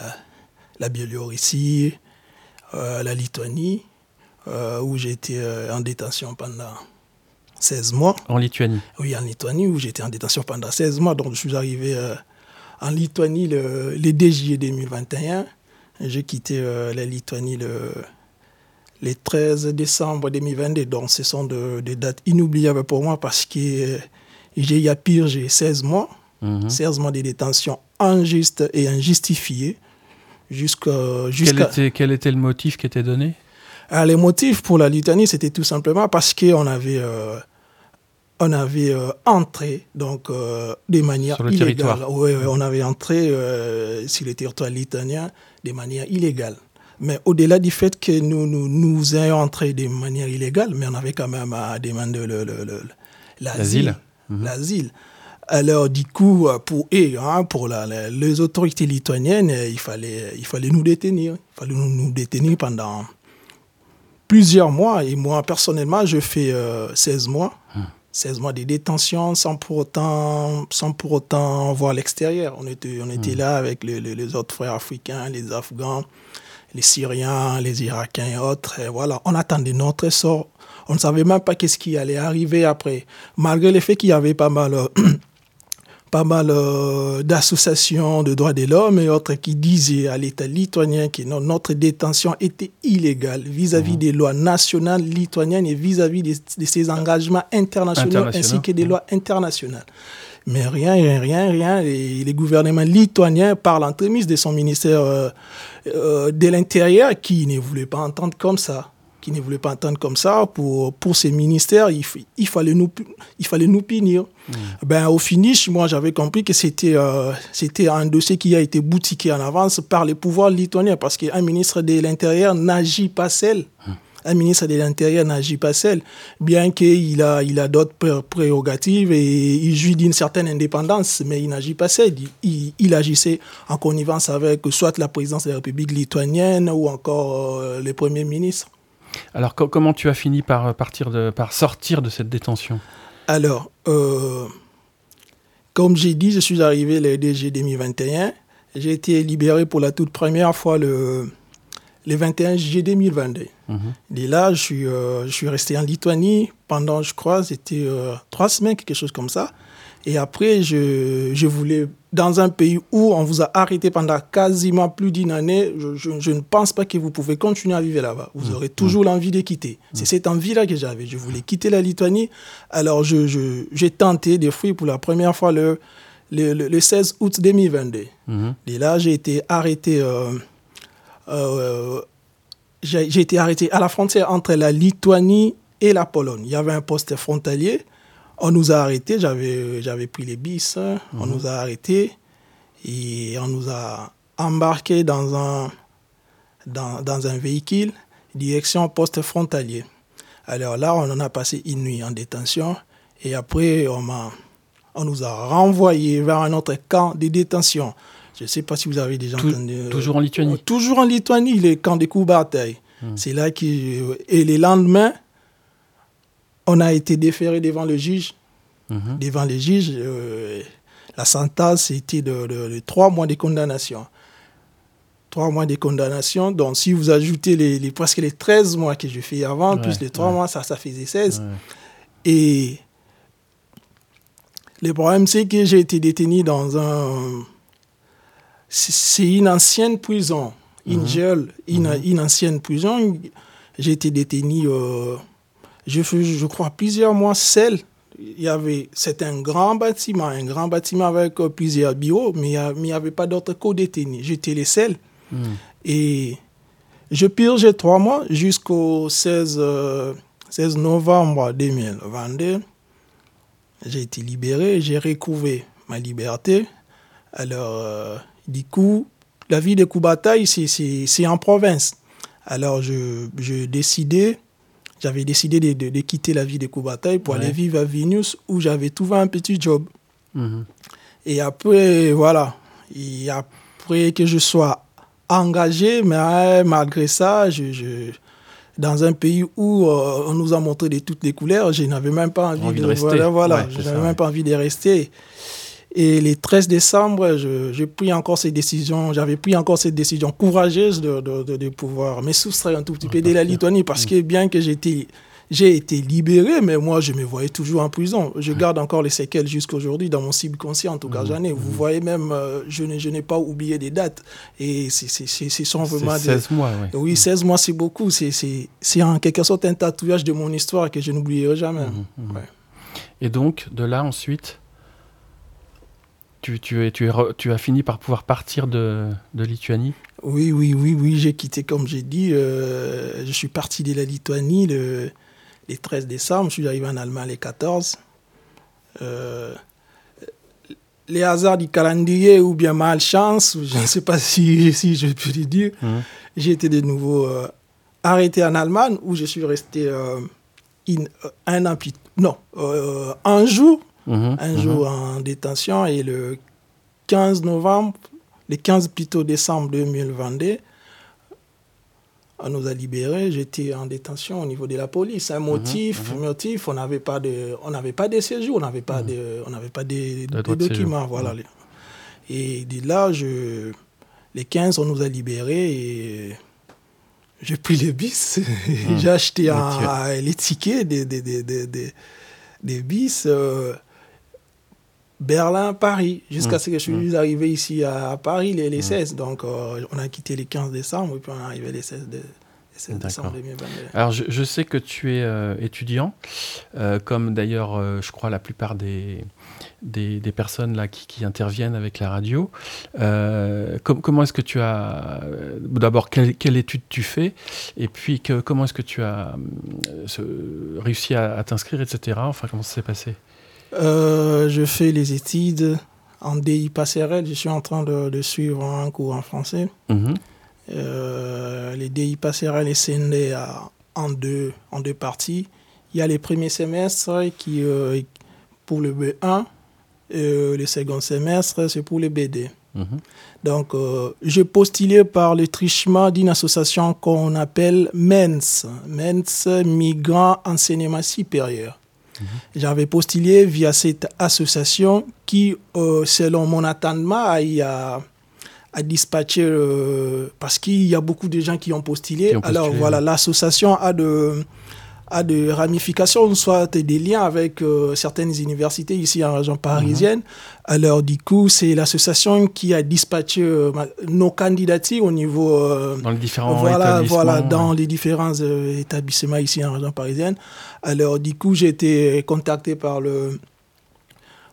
Speaker 1: la Biélorussie, la Lituanie, où j'ai été en détention pendant 16 mois.
Speaker 2: En Lituanie.
Speaker 1: Oui, en Lituanie, où j'étais en détention pendant 16 mois. Donc, je suis arrivé euh, en Lituanie le, le 2 juillet 2021. Et J'ai quitté euh, la Lituanie le, le 13 décembre 2022. Donc, ce sont de- des dates inoubliables pour moi parce que euh, j'ai eu à pire, j'ai 16 mois.
Speaker 2: Mhm.
Speaker 1: 16 mois de détention injuste et injustifiée. Jusqu'à.
Speaker 2: Quel était, quel était le motif qui était donné?
Speaker 1: Alors, les motifs pour la Lituanie, c'était tout simplement parce qu'on avait, euh, on avait euh, entré donc, euh, de manière
Speaker 2: Sur le
Speaker 1: illégale.
Speaker 2: territoire.
Speaker 1: Oui, on avait entré euh, sur le territoire litanien de manière illégale. Mais au-delà du fait que nous, nous, nous ayons entré de manière illégale, mais on avait quand même à demander le, le- le-
Speaker 2: L'asile.
Speaker 1: l'asile.
Speaker 2: Mhm.
Speaker 1: L'asile. Alors, du coup, pour, et, hein, pour la, les autorités lituaniennes, il fallait, il fallait nous détenir. Il fallait nous, nous détenir pendant plusieurs mois. Et moi, personnellement, je fais 16 mois. 16 mois de détention sans pour autant, sans pour autant voir l'extérieur. On était, on était là avec les, les, les, autres frères africains, les Afghans, les Syriens, les Irakiens et autres. Et voilà, on attendait notre sort. On ne savait même pas qu'est-ce qui allait arriver après. Malgré le fait qu'il y avait pas mal, pas mal euh, d'associations de droits de l'homme et autres qui disaient à l'État lituanien que non, notre détention était illégale vis-à-vis -vis des lois nationales lituaniennes et vis-à-vis -vis de, de, ses engagements internationaux, ainsi que des lois internationales. Mais rien, rien, rien, rien. Et les gouvernements lituaniens, par l'entremise de son ministère euh, euh, de l'Intérieur, qui ne voulait pas entendre comme ça, qui ne voulait pas entendre comme ça, pour, pour ces ministères, il, il, fallait, nous, il fallait nous punir. Mmh. Ben, au finish, moi, j'avais compris que c'était euh, c'était un dossier qui a été boutiqué en avance par les pouvoirs lituaniens, parce qu'un ministre de l'Intérieur n'agit pas seul. Mmh un ministre de l'Intérieur n'agit pas seul, bien qu'il a, il a d'autres prérogatives et il jouit d'une certaine indépendance, mais il n'agit pas seul. Il, il, agissait en connivence avec soit la présidence de la République lituanienne ou encore euh, les premiers ministres.
Speaker 2: Alors, co comment tu as fini par, partir de, par sortir de cette détention?
Speaker 1: Alors, euh, comme j'ai dit, je suis arrivé le DG 2021. J'ai été libéré pour la toute première fois le, le 21 juillet 2022. Mm -hmm. Et là, je suis, euh, je suis resté en Lituanie pendant, je crois, c'était euh, trois semaines, quelque chose comme ça. Et après, je, je, voulais, dans un pays où on vous a arrêté pendant quasiment plus d'une année, je, je, je, ne pense pas que vous pouvez continuer à vivre là-bas. Vous mmh. aurez toujours mmh. l'envie de quitter. Mmh. C'est cette envie-là que j'avais. Je voulais quitter la Lituanie. Alors, j'ai tenté de fuir pour la première fois le, le, le, le 16 août 2022. Et là, j'ai été arrêté. Euh, euh, j'ai été arrêté à la frontière entre la Lituanie et la Pologne. Il y avait un poste frontalier. On nous a arrêtés. J'avais pris les bis. -hmm. On nous a arrêtés et on nous a embarqués dans un, dans, dans un véhicule direction poste frontalier. Alors là, on en a passé une nuit en détention et après, on, on nous a renvoyés vers un autre camp de détention. Je ne sais pas si vous avez déjà entendu.
Speaker 2: Toujours en Lituanie
Speaker 1: euh, Toujours en Lituanie, les camps de Koubartaï. Hum. C'est là que. Et les lendemains, on a été déféré devant le juge. Hum. Devant le juge, euh, la sentence était de, de, de, trois mois de condamnation. Trois mois de condamnation. Donc, si vous ajoutez les, les presque les 13 mois que j'ai fait avant, ouais, plus les trois mois, ça, ça faisait 16. Ouais. Et le problème, c'est que j'ai été détenu dans un c'est une ancienne prison, une, mmh. une, mmh. une, ancienne prison. J'ai été détenu, euh, je, je crois, plusieurs mois seul. Il y avait, c'était un grand bâtiment, un grand bâtiment avec euh, plusieurs bureaux, mais il n'y avait pas d'autres co-détenus. J'étais le seul. Mmh. Et je purgeais trois mois jusqu'au 16, euh, 16 novembre 2022. J'ai été libéré, j'ai recouvré ma liberté. Alors, du coup, la vie de Koubataï, c'est en province. Alors, je, je décidais, j'avais décidé de, de, de, quitter la vie de Koubataï pour ouais. aller vivre à Vilnius où j'avais trouvé un petit job. -hmm. Et après, voilà, et après que je sois engagé, mais malgré ça, je, je dans un pays où euh, on nous a montré de toutes les couleurs, je n'avais même pas envie,
Speaker 2: envie de, de, rester.
Speaker 1: Voilà, voilà
Speaker 2: ouais,
Speaker 1: je n'avais même pas envie de rester. Et le 13 décembre, j'ai pris encore cette décision, j'avais pris encore cette décision courageuse de, de, de, de pouvoir me soustraire un tout petit peu de la Lituanie parce que bien que j'étais j'ai été libéré, mais moi, je me voyais toujours en prison. Je garde encore les séquelles jusqu'à aujourd'hui dans mon subconscient, en tout cas, j'en ai. Vous voyez même, euh, je n'ai pas oublié des dates. Et ce sont vraiment...
Speaker 2: 16
Speaker 1: des...
Speaker 2: mois, oui.
Speaker 1: Oui, 16 mois, c'est beaucoup. C'est en quelque sorte un tatouage de mon histoire que je n'oublierai jamais.
Speaker 2: Mmh, mmh. Ouais. Et donc, de là, ensuite tu, tu, es, tu, es, tu, as fini par pouvoir partir de, de Lituanie
Speaker 1: Oui, oui, oui, oui. J'ai quitté, comme j'ai dit, euh, je suis parti de la Lituanie le, le 13 décembre. Je suis arrivé en Allemagne le 14. Euh, les hasards du calendrier ou bien malchance, je ne sais pas si, si je peux le dire, mmh. j'ai été de nouveau euh, arrêté en Allemagne où je suis resté in, un an, non, un jour mhm, un jour mhm. en détention et le 15 novembre, le 15 plutôt décembre 2022, on nous a libérés. J'étais en détention au niveau de la police. Un motif, motif on n'avait pas de, on n'avait pas de séjour, on n'avait pas de, on n'avait pas de, documents, voilà. Et de là, je, les 15, on nous a libérés et j'ai pris les bis. J'ai acheté un, les tickets des, des, des, des, des bis euh, Berlin, Paris, jusqu'à hum. ce que je suis hum. arrivé ici à, Paris les, les 16. Donc, euh, on a quitté les 15 décembre et puis on est arrivé les 16 décembre.
Speaker 2: Alors, je, sais que tu es euh, étudiant, comme d'ailleurs, je crois, la plupart des, des, personnes là qui, interviennent avec la radio. Euh, comment est-ce que tu as d'abord quelle, étude tu fais et puis que, comment est-ce que tu as euh, réussi à, t'inscrire, etc. Enfin, comment ça s'est passé?
Speaker 1: Euh, Je fais les études en DI passerelle. Je suis en train de, suivre un cours en français. Mhm. les DI passerelles est scindé en deux en deux parties. Il y a les premiers semestres qui pour le B1 euh, le second semestre, c'est pour les BD. Mhm. Donc, euh, j'ai postulé par le trichement d'une association qu'on appelle MENS, MENS Migrants Enseignement Supérieur. J'avais postulé via cette association qui, euh, selon mon attendement, a, a dispatché, parce qu'il y a beaucoup de gens qui ont postulé. Alors voilà, l'association a de a des ramifications, soit des liens avec euh, certaines universités ici en région parisienne. Mhm. Alors, du coup, c'est l'association qui a dispatché euh, nos candidatures au niveau.
Speaker 2: Euh, dans les différents
Speaker 1: voilà,
Speaker 2: établissements.
Speaker 1: Voilà, dans les différents établissements ici en région parisienne. Alors, du coup, j'ai été contacté par le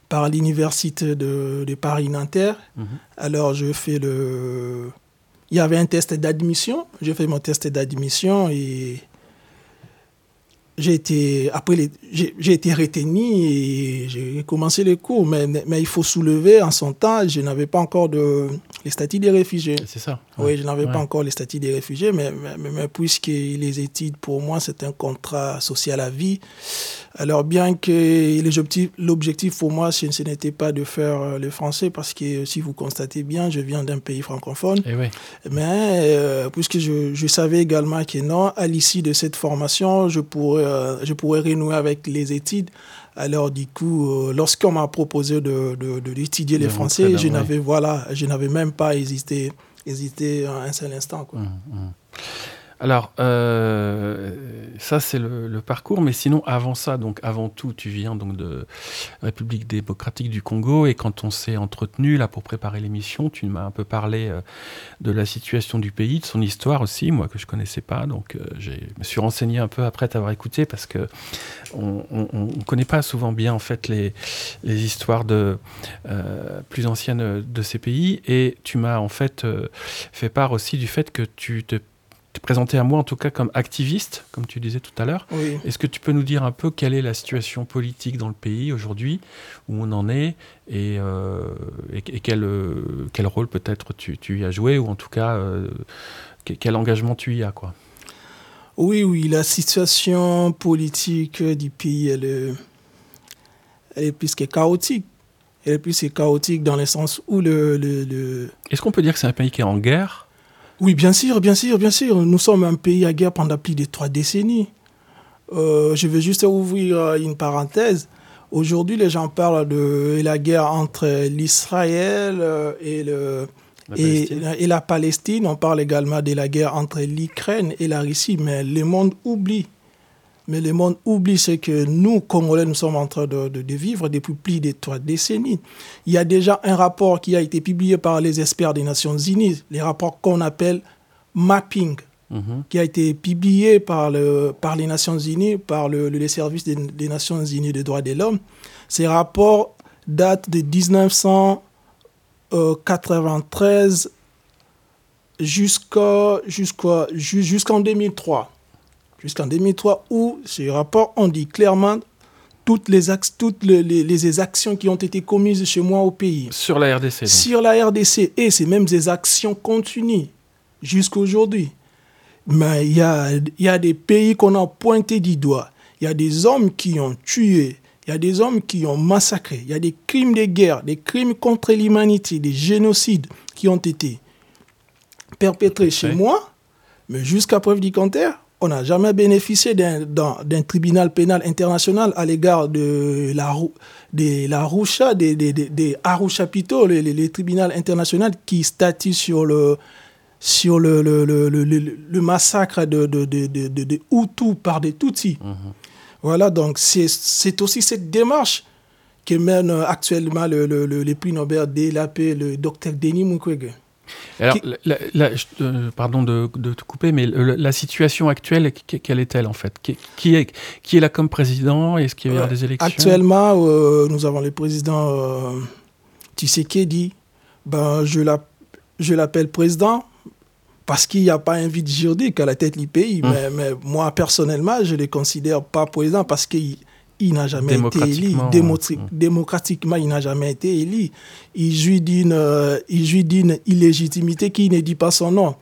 Speaker 1: par l'université de, de Paris-Nanterre. Mhm. Alors, je fais le. Il y avait un test d'admission. J'ai fait mon test d'admission et j'ai été, après j'ai été retenu et j'ai commencé les cours, mais, mais il faut soulever en son temps, je n'avais pas encore de, les statuts des réfugiés.
Speaker 2: C'est ça.
Speaker 1: Oui, je n'avais pas encore les statuts des réfugiés, mais, mais, mais, puisque les études, pour moi, c'est un contrat social à vie, alors bien que l'objectif pour moi, ce, n'était pas de faire euh, le français, parce que si vous constatez bien, je viens d'un pays francophone,
Speaker 2: et eh oui.
Speaker 1: mais euh, puisque je, je savais également que non, à l'issue de cette formation, je pourrais euh, je pourrais renouer avec les études. Alors du coup, euh, lorsqu'on m'a proposé de, d'étudier les français, je n'avais voilà, je n'avais même pas hésité, hésité un seul instant. Quoi. Mmh, mmh.
Speaker 2: Alors, euh, ça c'est le, parcours, mais sinon avant ça, donc avant tout, tu viens donc de République démocratique du Congo et quand on s'est entretenu là pour préparer l'émission, tu m'as un peu parlé euh, de la situation du pays, de son histoire aussi, moi que je connaissais pas, donc euh, je me suis renseigné un peu après t'avoir écouté parce que on, ne connaît pas souvent bien en fait les, les histoires de plus anciennes de ces pays et tu m'as en fait fait part aussi du fait que tu te présenté à moi en tout cas comme activiste, comme tu disais tout à l'heure. Est-ce que tu peux nous dire un peu quelle est la situation politique dans le pays aujourd'hui, où on en est, et, euh, et, quel, euh, quel, rôle peut-être tu, tu, y as joué, ou en tout cas euh, quel engagement tu y as quoi?
Speaker 1: Oui, oui, la situation politique du pays, elle est, elle est plus que chaotique. Elle est plus que chaotique dans le sens où le... le, le...
Speaker 2: Est-ce qu'on peut dire que c'est un pays qui est en guerre?
Speaker 1: Oui, bien sûr, bien sûr, bien sûr. Nous sommes un pays à guerre pendant plus de trois décennies. Euh, je veux juste ouvrir euh, une parenthèse. Aujourd'hui, les gens parlent de la guerre entre l'Israël euh, et, le, et, et, la Palestine. On parle également de la guerre entre l'Ukraine et la Russie, mais le monde oublie mais le monde oublie ce que nous, Congolais, nous sommes en train de, vivre depuis plus de trois décennies. Il y a déjà un rapport qui a été publié par les experts des Nations Unies, les rapports qu'on appelle mapping, mhm. qui a été publié par, le, par les Nations Unies, par le, le service des, des, Nations Unies des droits de l'homme. Ces rapports datent de 1993 jusqu'en jusqu'en 2003 jusqu'en 2003, où ce rapport on dit clairement toutes les, toutes les, les, actions qui ont été commises chez moi au pays.
Speaker 2: Sur la RDC
Speaker 1: Sur la RDC. Et c'est même des actions continues jusqu'à aujourd'hui. Mais il y a, y a des pays qu'on a pointé du doigt. Il y a des hommes qui ont tué. Il y a des hommes qui ont massacré. Il y a des crimes de guerre, des crimes contre l'humanité, des génocides qui ont été perpétrés chez moi. Mais jusqu'à preuve du contraire, on n'a jamais bénéficié d'un tribunal pénal international à l'égard de la, de la Arusha, des, des, des, Arusha Pito, les, les, tribunaux internationaux qui statuent sur le, sur le, le, le, le massacre de, de, de, de, Hutus par des Tutsis. Mhm. Voilà, donc c'est aussi cette démarche que mène actuellement le, le, le, prix Nobel de la paix, le docteur Denis Mukwege.
Speaker 2: Alors, euh, pardon de, de, te couper, mais la situation actuelle, quelle est-elle en fait? Qui, est, qui est là comme président? Est-ce qu'il y a des élections?
Speaker 1: Actuellement, euh, nous avons le président euh, Tshisekedi. Ben, je l'appelle président parce qu'il n'y a pas un vide juridique à la tête du pays. Hum. Mais, mais, moi, personnellement, je ne le considère pas président parce qu'il il n'a jamais été élu. Démocratiquement, il n'a jamais été élu. Il jouit d'une, euh, il jouit d'une illégitimité qui ne dit pas son nom.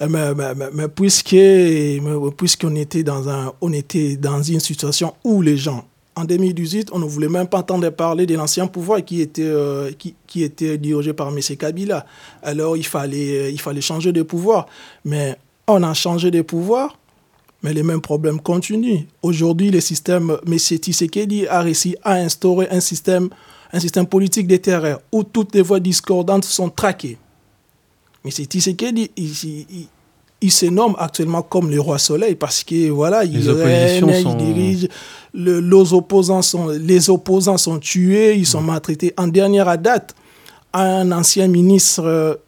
Speaker 1: Euh, mais, mais, mais, puisqu'on était dans un, on était dans une situation où les gens, en 2018, on ne voulait même pas entendre parler de l'ancien pouvoir qui était, euh, qui, qui, était dirigé par M. Kabila. Alors il fallait, il fallait changer de pouvoir. Mais on a changé de pouvoir mais les mêmes problèmes continuent. Aujourd'hui, le système, M. Tshisekedi a réussi à instaurer un système, un système politique des terreurs où toutes les voix discordantes sont traquées. M. Tshisekedi, il, il, se nomme actuellement comme le roi soleil parce que voilà, il règne, il dirige. les, opposants sont, les opposants sont tués, ils sont maltraités. En dernière date, un ancien ministre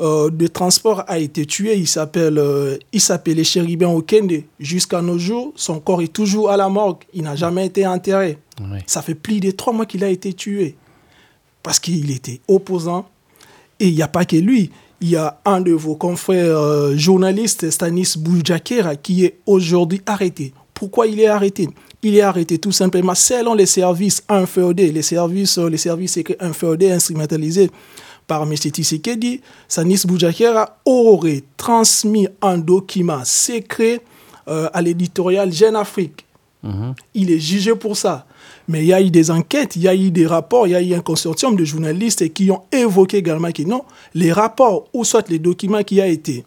Speaker 1: euh, de transport a été tué. Il s'appelle, euh, il s'appelait Chéribin Okende. Jusqu'à nos jours, son corps est toujours à la morgue. Il n'a jamais été enterré. Ça fait plus de trois mois qu'il a été tué parce qu'il était opposant. Et il n'y a pas que lui. Il y a un de vos confrères euh, journalistes, Stanis Boujakera, qui est aujourd'hui arrêté. Pourquoi il est arrêté? Il est arrêté tout simplement selon les services inféodés, les services, les services inféodés instrumentalisés par M. Tshisekedi, Sanis Boujakera aurait transmis un document secret euh, à l'éditorial Jeune Afrique. Mhm. Il est jugé pour ça. Mais il y a eu des enquêtes, il y a eu des rapports, il y a eu un consortium de journalistes qui ont évoqué également que non, les rapports ou soit les documents qui ont été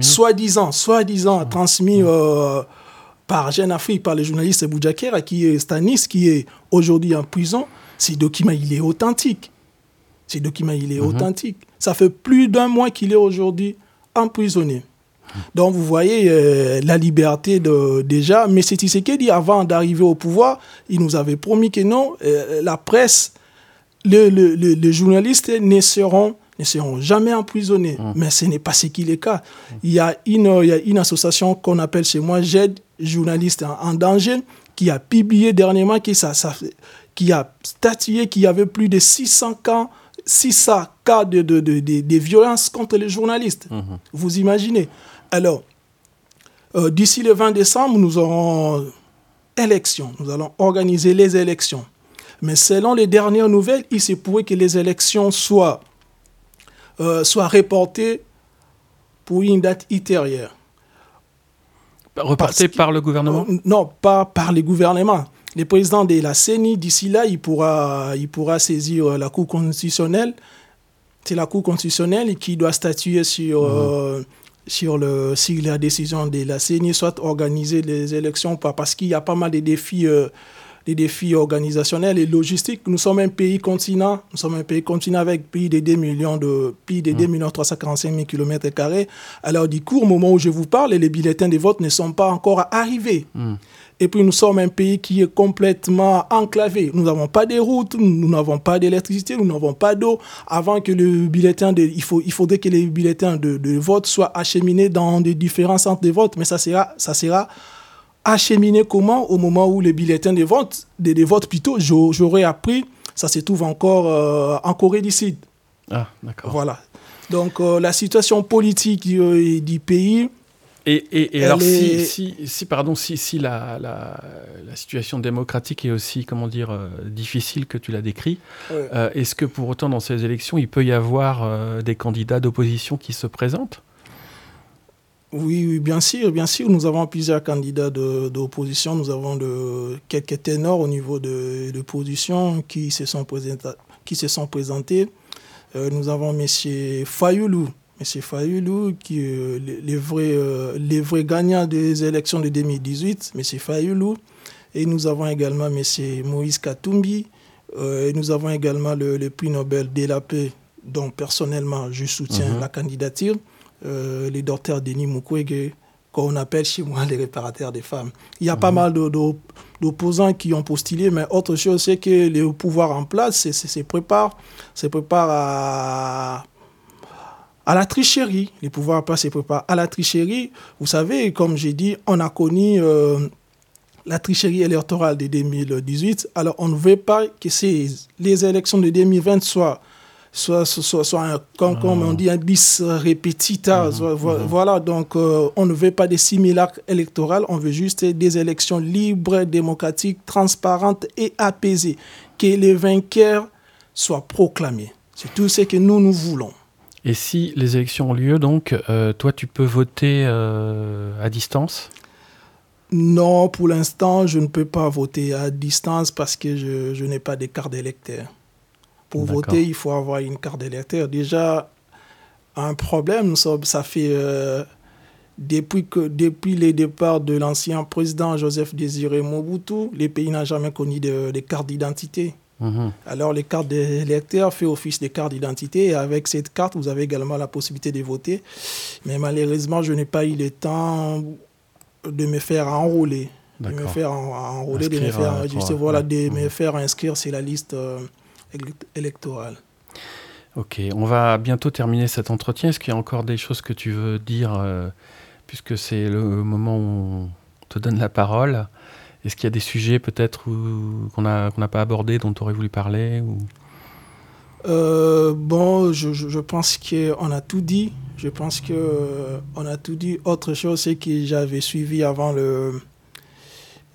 Speaker 1: soi-disant, soi-disant transmis mhm. euh, par Jeune Afrique, par les journalistes Boujakera, qui est Stanis, qui est aujourd'hui en prison, ces documents, il est authentique. Ce document, il est mhm. authentique. Ça fait plus d'un mois qu'il est aujourd'hui emprisonné. Donc vous voyez euh, la liberté de, déjà. Mais c'est dit avant d'arriver au pouvoir, il nous avait promis que non, euh, la presse, les le, le, journalistes ne seront, ne seront jamais emprisonnés. Ah. Mais ce n'est pas ce qui est le cas. Il, y a une, il y a une association qu'on appelle chez moi J'aide journalistes en, danger qui a publié dernièrement, qui, ça, qui a statué qu'il y avait plus de 600 camps si ça cas de, de, de, violences contre les journalistes. Mhm. Vous imaginez Alors, euh, d'ici le 20 décembre, nous aurons élections. Nous allons organiser les élections. Mais selon les dernières nouvelles, il se pourrait que les élections soient, euh, reportées pour une date ultérieure.
Speaker 2: Reportées par le gouvernement?
Speaker 1: Non, pas par les gouvernements le président de la CENI, d'ici là, il pourra, il pourra saisir la Cour constitutionnelle. C'est la Cour constitutionnelle qui doit statuer sur, mhm. euh, sur le, si la décision de la CENI soit organiser les élections, parce qu'il y a pas mal de défis, euh, des défis organisationnels et logistiques. Nous sommes un pays continent, nous sommes un pays continent avec plus de 2 millions de, plus de 2 millions 345 000 km Alors, du coup, au moment où je vous parle, les bulletins de vote ne sont pas encore arrivés. Mhm. Et puis nous sommes un pays qui est complètement enclavé. Nous n'avons pas de routes, nous n'avons pas d'électricité, nous n'avons pas d'eau. Avant que le bulletin de, il, faut, il faudrait que les bulletins de, de, vote soient acheminés dans des différents centres de vote, mais ça sera, ça sera acheminé comment? Au moment où les bulletins de vote, de, de vote plutôt, j'aurais appris, ça se trouve encore euh, en Corée du Sud.
Speaker 2: Ah, d'accord.
Speaker 1: Voilà. Donc euh, la situation politique du, du pays
Speaker 2: et, alors, si, si, pardon, si, si la, la, situation démocratique est aussi, comment dire, euh, difficile que tu l'as décrit, euh, est-ce que pour autant, dans ces élections, il peut y avoir euh, des candidats d'opposition qui se présentent?
Speaker 1: Oui, oui, bien sûr, bien sûr. Nous avons plusieurs candidats d'opposition. Nous avons de, quelques ténors au niveau de, de position qui se sont, qui se sont présentés. Nous avons M. Fayoulou. M. Fayoulou, qui euh, les, vrais, euh, les vrais gagnants des élections de 2018, M. Fayoulou. Et nous avons également M. Moïse Katumbi. et nous avons également le, prix Nobel de la paix, dont personnellement je soutiens mhm. la candidature. Euh, les docteurs Denis Mukwege, qu'on appelle chez moi les réparateurs des femmes. Il y a pas mhm. mal d'opposants qui ont postulé, mais autre chose, c'est que le pouvoir en place se prépare, se prépare à, à la tricherie. Les pouvoirs en place se préparent à la tricherie. Vous savez, comme j'ai dit, on a connu euh, la tricherie électorale de 2018. Alors, on ne veut pas que ces, les élections de 2020 soient soit, soit un, comme, on dit, un bis répétita. Mhm. Mhm. Voilà, donc euh, on ne veut pas des simulacres électoraux, on veut juste des élections libres, démocratiques, transparentes et apaisées. Que les vainqueurs soient proclamés. C'est tout ce que nous, nous voulons.
Speaker 2: Et si les élections ont lieu, donc, euh, toi, tu peux voter euh, à distance?
Speaker 1: Non, pour l'instant, je ne peux pas voter à distance parce que je, je n'ai pas de carte d'électeur. Pour voter, il faut avoir une carte d'électeur. Déjà, un problème, ça fait euh, depuis, que, depuis le départ de l'ancien président Joseph Désiré Mobutu, les pays n'ont jamais connu de, cartes d'identité. Mhm. Alors, les cartes d'électeurs font office de cartes d'identité et avec cette carte, vous avez également la possibilité de voter. Mais malheureusement, je n'ai pas eu le temps de me faire enrôler. De me faire enrôler, de me faire, voilà, de me faire inscrire sur la liste. Euh, électorale.
Speaker 2: Ok, on va bientôt terminer cet entretien. Est-ce qu'il y a encore des choses que tu veux dire, euh, puisque c'est le moment où on te donne la parole? Est-ce qu'il y a des sujets peut-être qu'on n'a pas abordés, dont tu aurais voulu parler ou...
Speaker 1: Euh, bon, je, je pense qu'on a tout dit. Je pense qu'on euh, a tout dit. Autre chose, c'est que j'avais suivi avant le,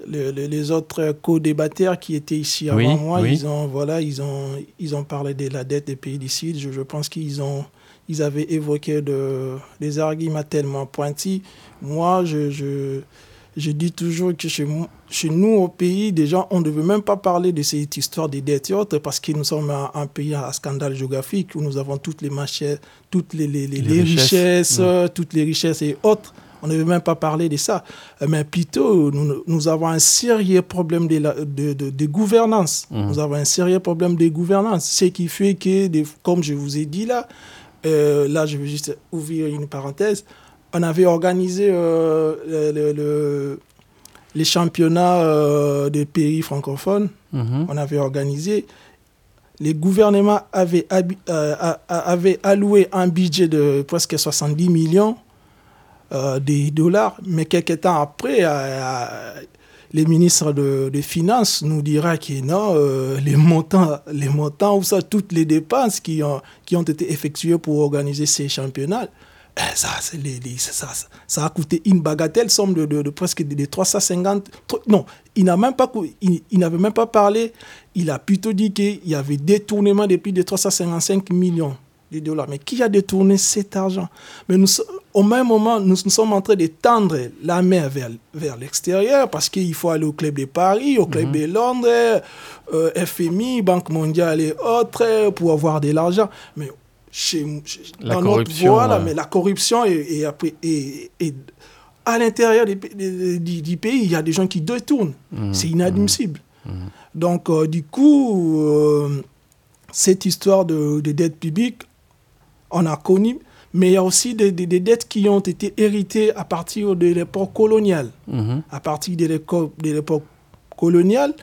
Speaker 1: les autres co-débatteurs qui étaient ici avant moi, ils ont voilà, ils ont ils ont parlé de la dette des pays d'ici. Je, je, pense qu'ils ont ils avaient évoqué de, des arguments tellement pointis. Moi, je, je, je dis toujours que chez, chez, nous, au pays, déjà, on ne veut même pas parler de cette histoire des dettes et autres parce que nous sommes un, pays à scandale géographique où nous avons toutes les, toutes les, les, les, richesses, toutes les richesses et autres. On ne veut même pas parler de ça. Euh, mais plutôt, nous, avons un sérieux problème de, de, de, gouvernance. Mmh. Nous avons un sérieux problème de gouvernance. Ce qui fait que, comme je vous ai dit là, euh, là, je vais juste ouvrir une parenthèse. On avait organisé euh, le, les championnats des pays francophones. Mmh. On avait organisé. Les gouvernements avaient, avaient alloué un budget de presque 70 millions euh, des dollars. Mais quelques temps après, euh, euh, les ministres de, des Finances nous dira que non, les montants, les montants ou ça, toutes les dépenses qui ont, qui ont été effectuées pour organiser ces championnats, ça, les, ça, ça, a coûté une bagatelle somme de, de, presque de, 350. Non, il n'a même pas, il, n'avait même pas parlé. Il a plutôt dit qu'il y avait détournement depuis de 355 millions de dollars. Mais qui a détourné cet argent? Mais nous, au même moment, nous, nous sommes en train de tendre la main vers, vers l'extérieur parce qu'il faut aller au Club de Paris, au Club mhm. de Londres, euh, FMI, Banque mondiale et autres pour avoir de l'argent. Mais chez,
Speaker 2: la corruption,
Speaker 1: notre mais la corruption est, à l'intérieur du, pays, il y a des gens qui détournent. Mhm. C'est inadmissible. Mhm. Donc, euh, du coup, euh, cette histoire de, de dette publique, on a connu mais il y a aussi des, dettes qui ont été héritées à partir de l'époque coloniale. À partir de l'époque coloniale.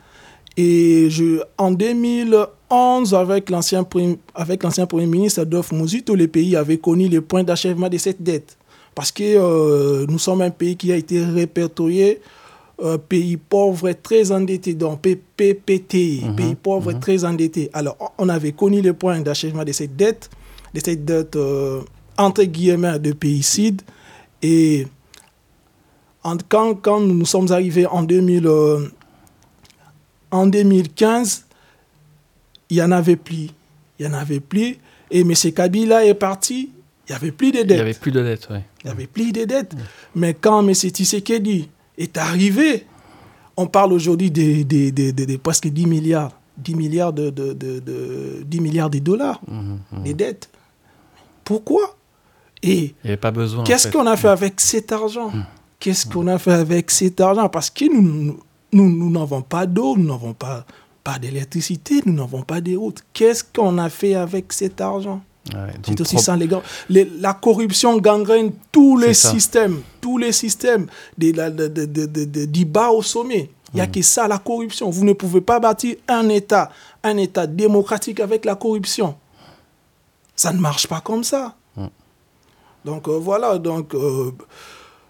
Speaker 1: Et je, en 2011, avec l'ancien Premier ministre Adolphe tous les pays avaient connu le point d'achèvement de cette dette. Parce que euh, nous sommes un pays qui a été répertorié euh, pays pauvre et très endetté, donc PPT, mhm. pays pauvre et mhm. très endetté. Alors, on avait connu le point d'achèvement de cette dette, de cette dette euh, entre guillemets, de pays Et quand, quand, nous sommes arrivés en, 2000, euh, en 2015, il y en avait plus. Il y en avait plus. Et M. Kabila est parti. il n'y avait plus de dettes.
Speaker 2: Il n'y avait plus de dettes, oui.
Speaker 1: Il n'y avait plus de dettes. Mais quand M. Tshisekedi est arrivé, on parle aujourd'hui de, de, de, presque 10 milliards. 10 milliards de, 10 milliards de dollars mmh, mmh. des dettes. Pourquoi? Et
Speaker 2: il n'y avait pas besoin.
Speaker 1: Qu'est-ce qu'on a fait avec cet argent? Mmh. Qu'est-ce qu'on a fait avec cet argent? Parce que nous nous n'avons pas d'eau, nous n'avons pas, pas d'électricité, nous n'avons pas de routes. Qu'est-ce qu'on a fait avec cet argent? C'est aussi ça, les gars. la corruption gangrène tous les systèmes, tous les systèmes, du bas au sommet. Il n'y a mm. que ça, la corruption. Vous ne pouvez pas bâtir un État, un État démocratique avec la corruption. Ça ne marche pas comme ça. Mm. Donc euh, voilà, donc euh,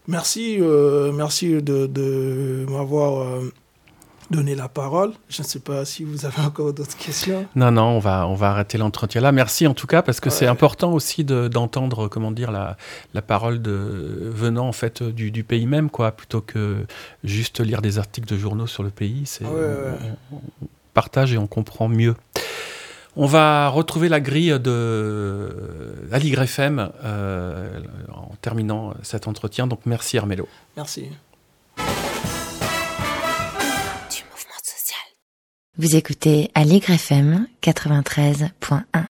Speaker 1: merci, euh, merci de, de m'avoir donner la parole. Je ne sais pas si vous avez encore d'autres questions.
Speaker 2: Non, non, on va, on va arrêter l'entretien là. Merci en tout cas, parce que c'est important aussi d'entendre, comment dire, la, la parole de, venant en fait du, du, pays même, quoi, plutôt que juste lire des articles de journaux sur le pays. C'est, on, partage et on comprend mieux. On va retrouver la grille de Aligre FM euh, en terminant cet entretien. Donc merci Armelo.
Speaker 1: Merci.
Speaker 7: Vous écoutez Allegre FM 93.1.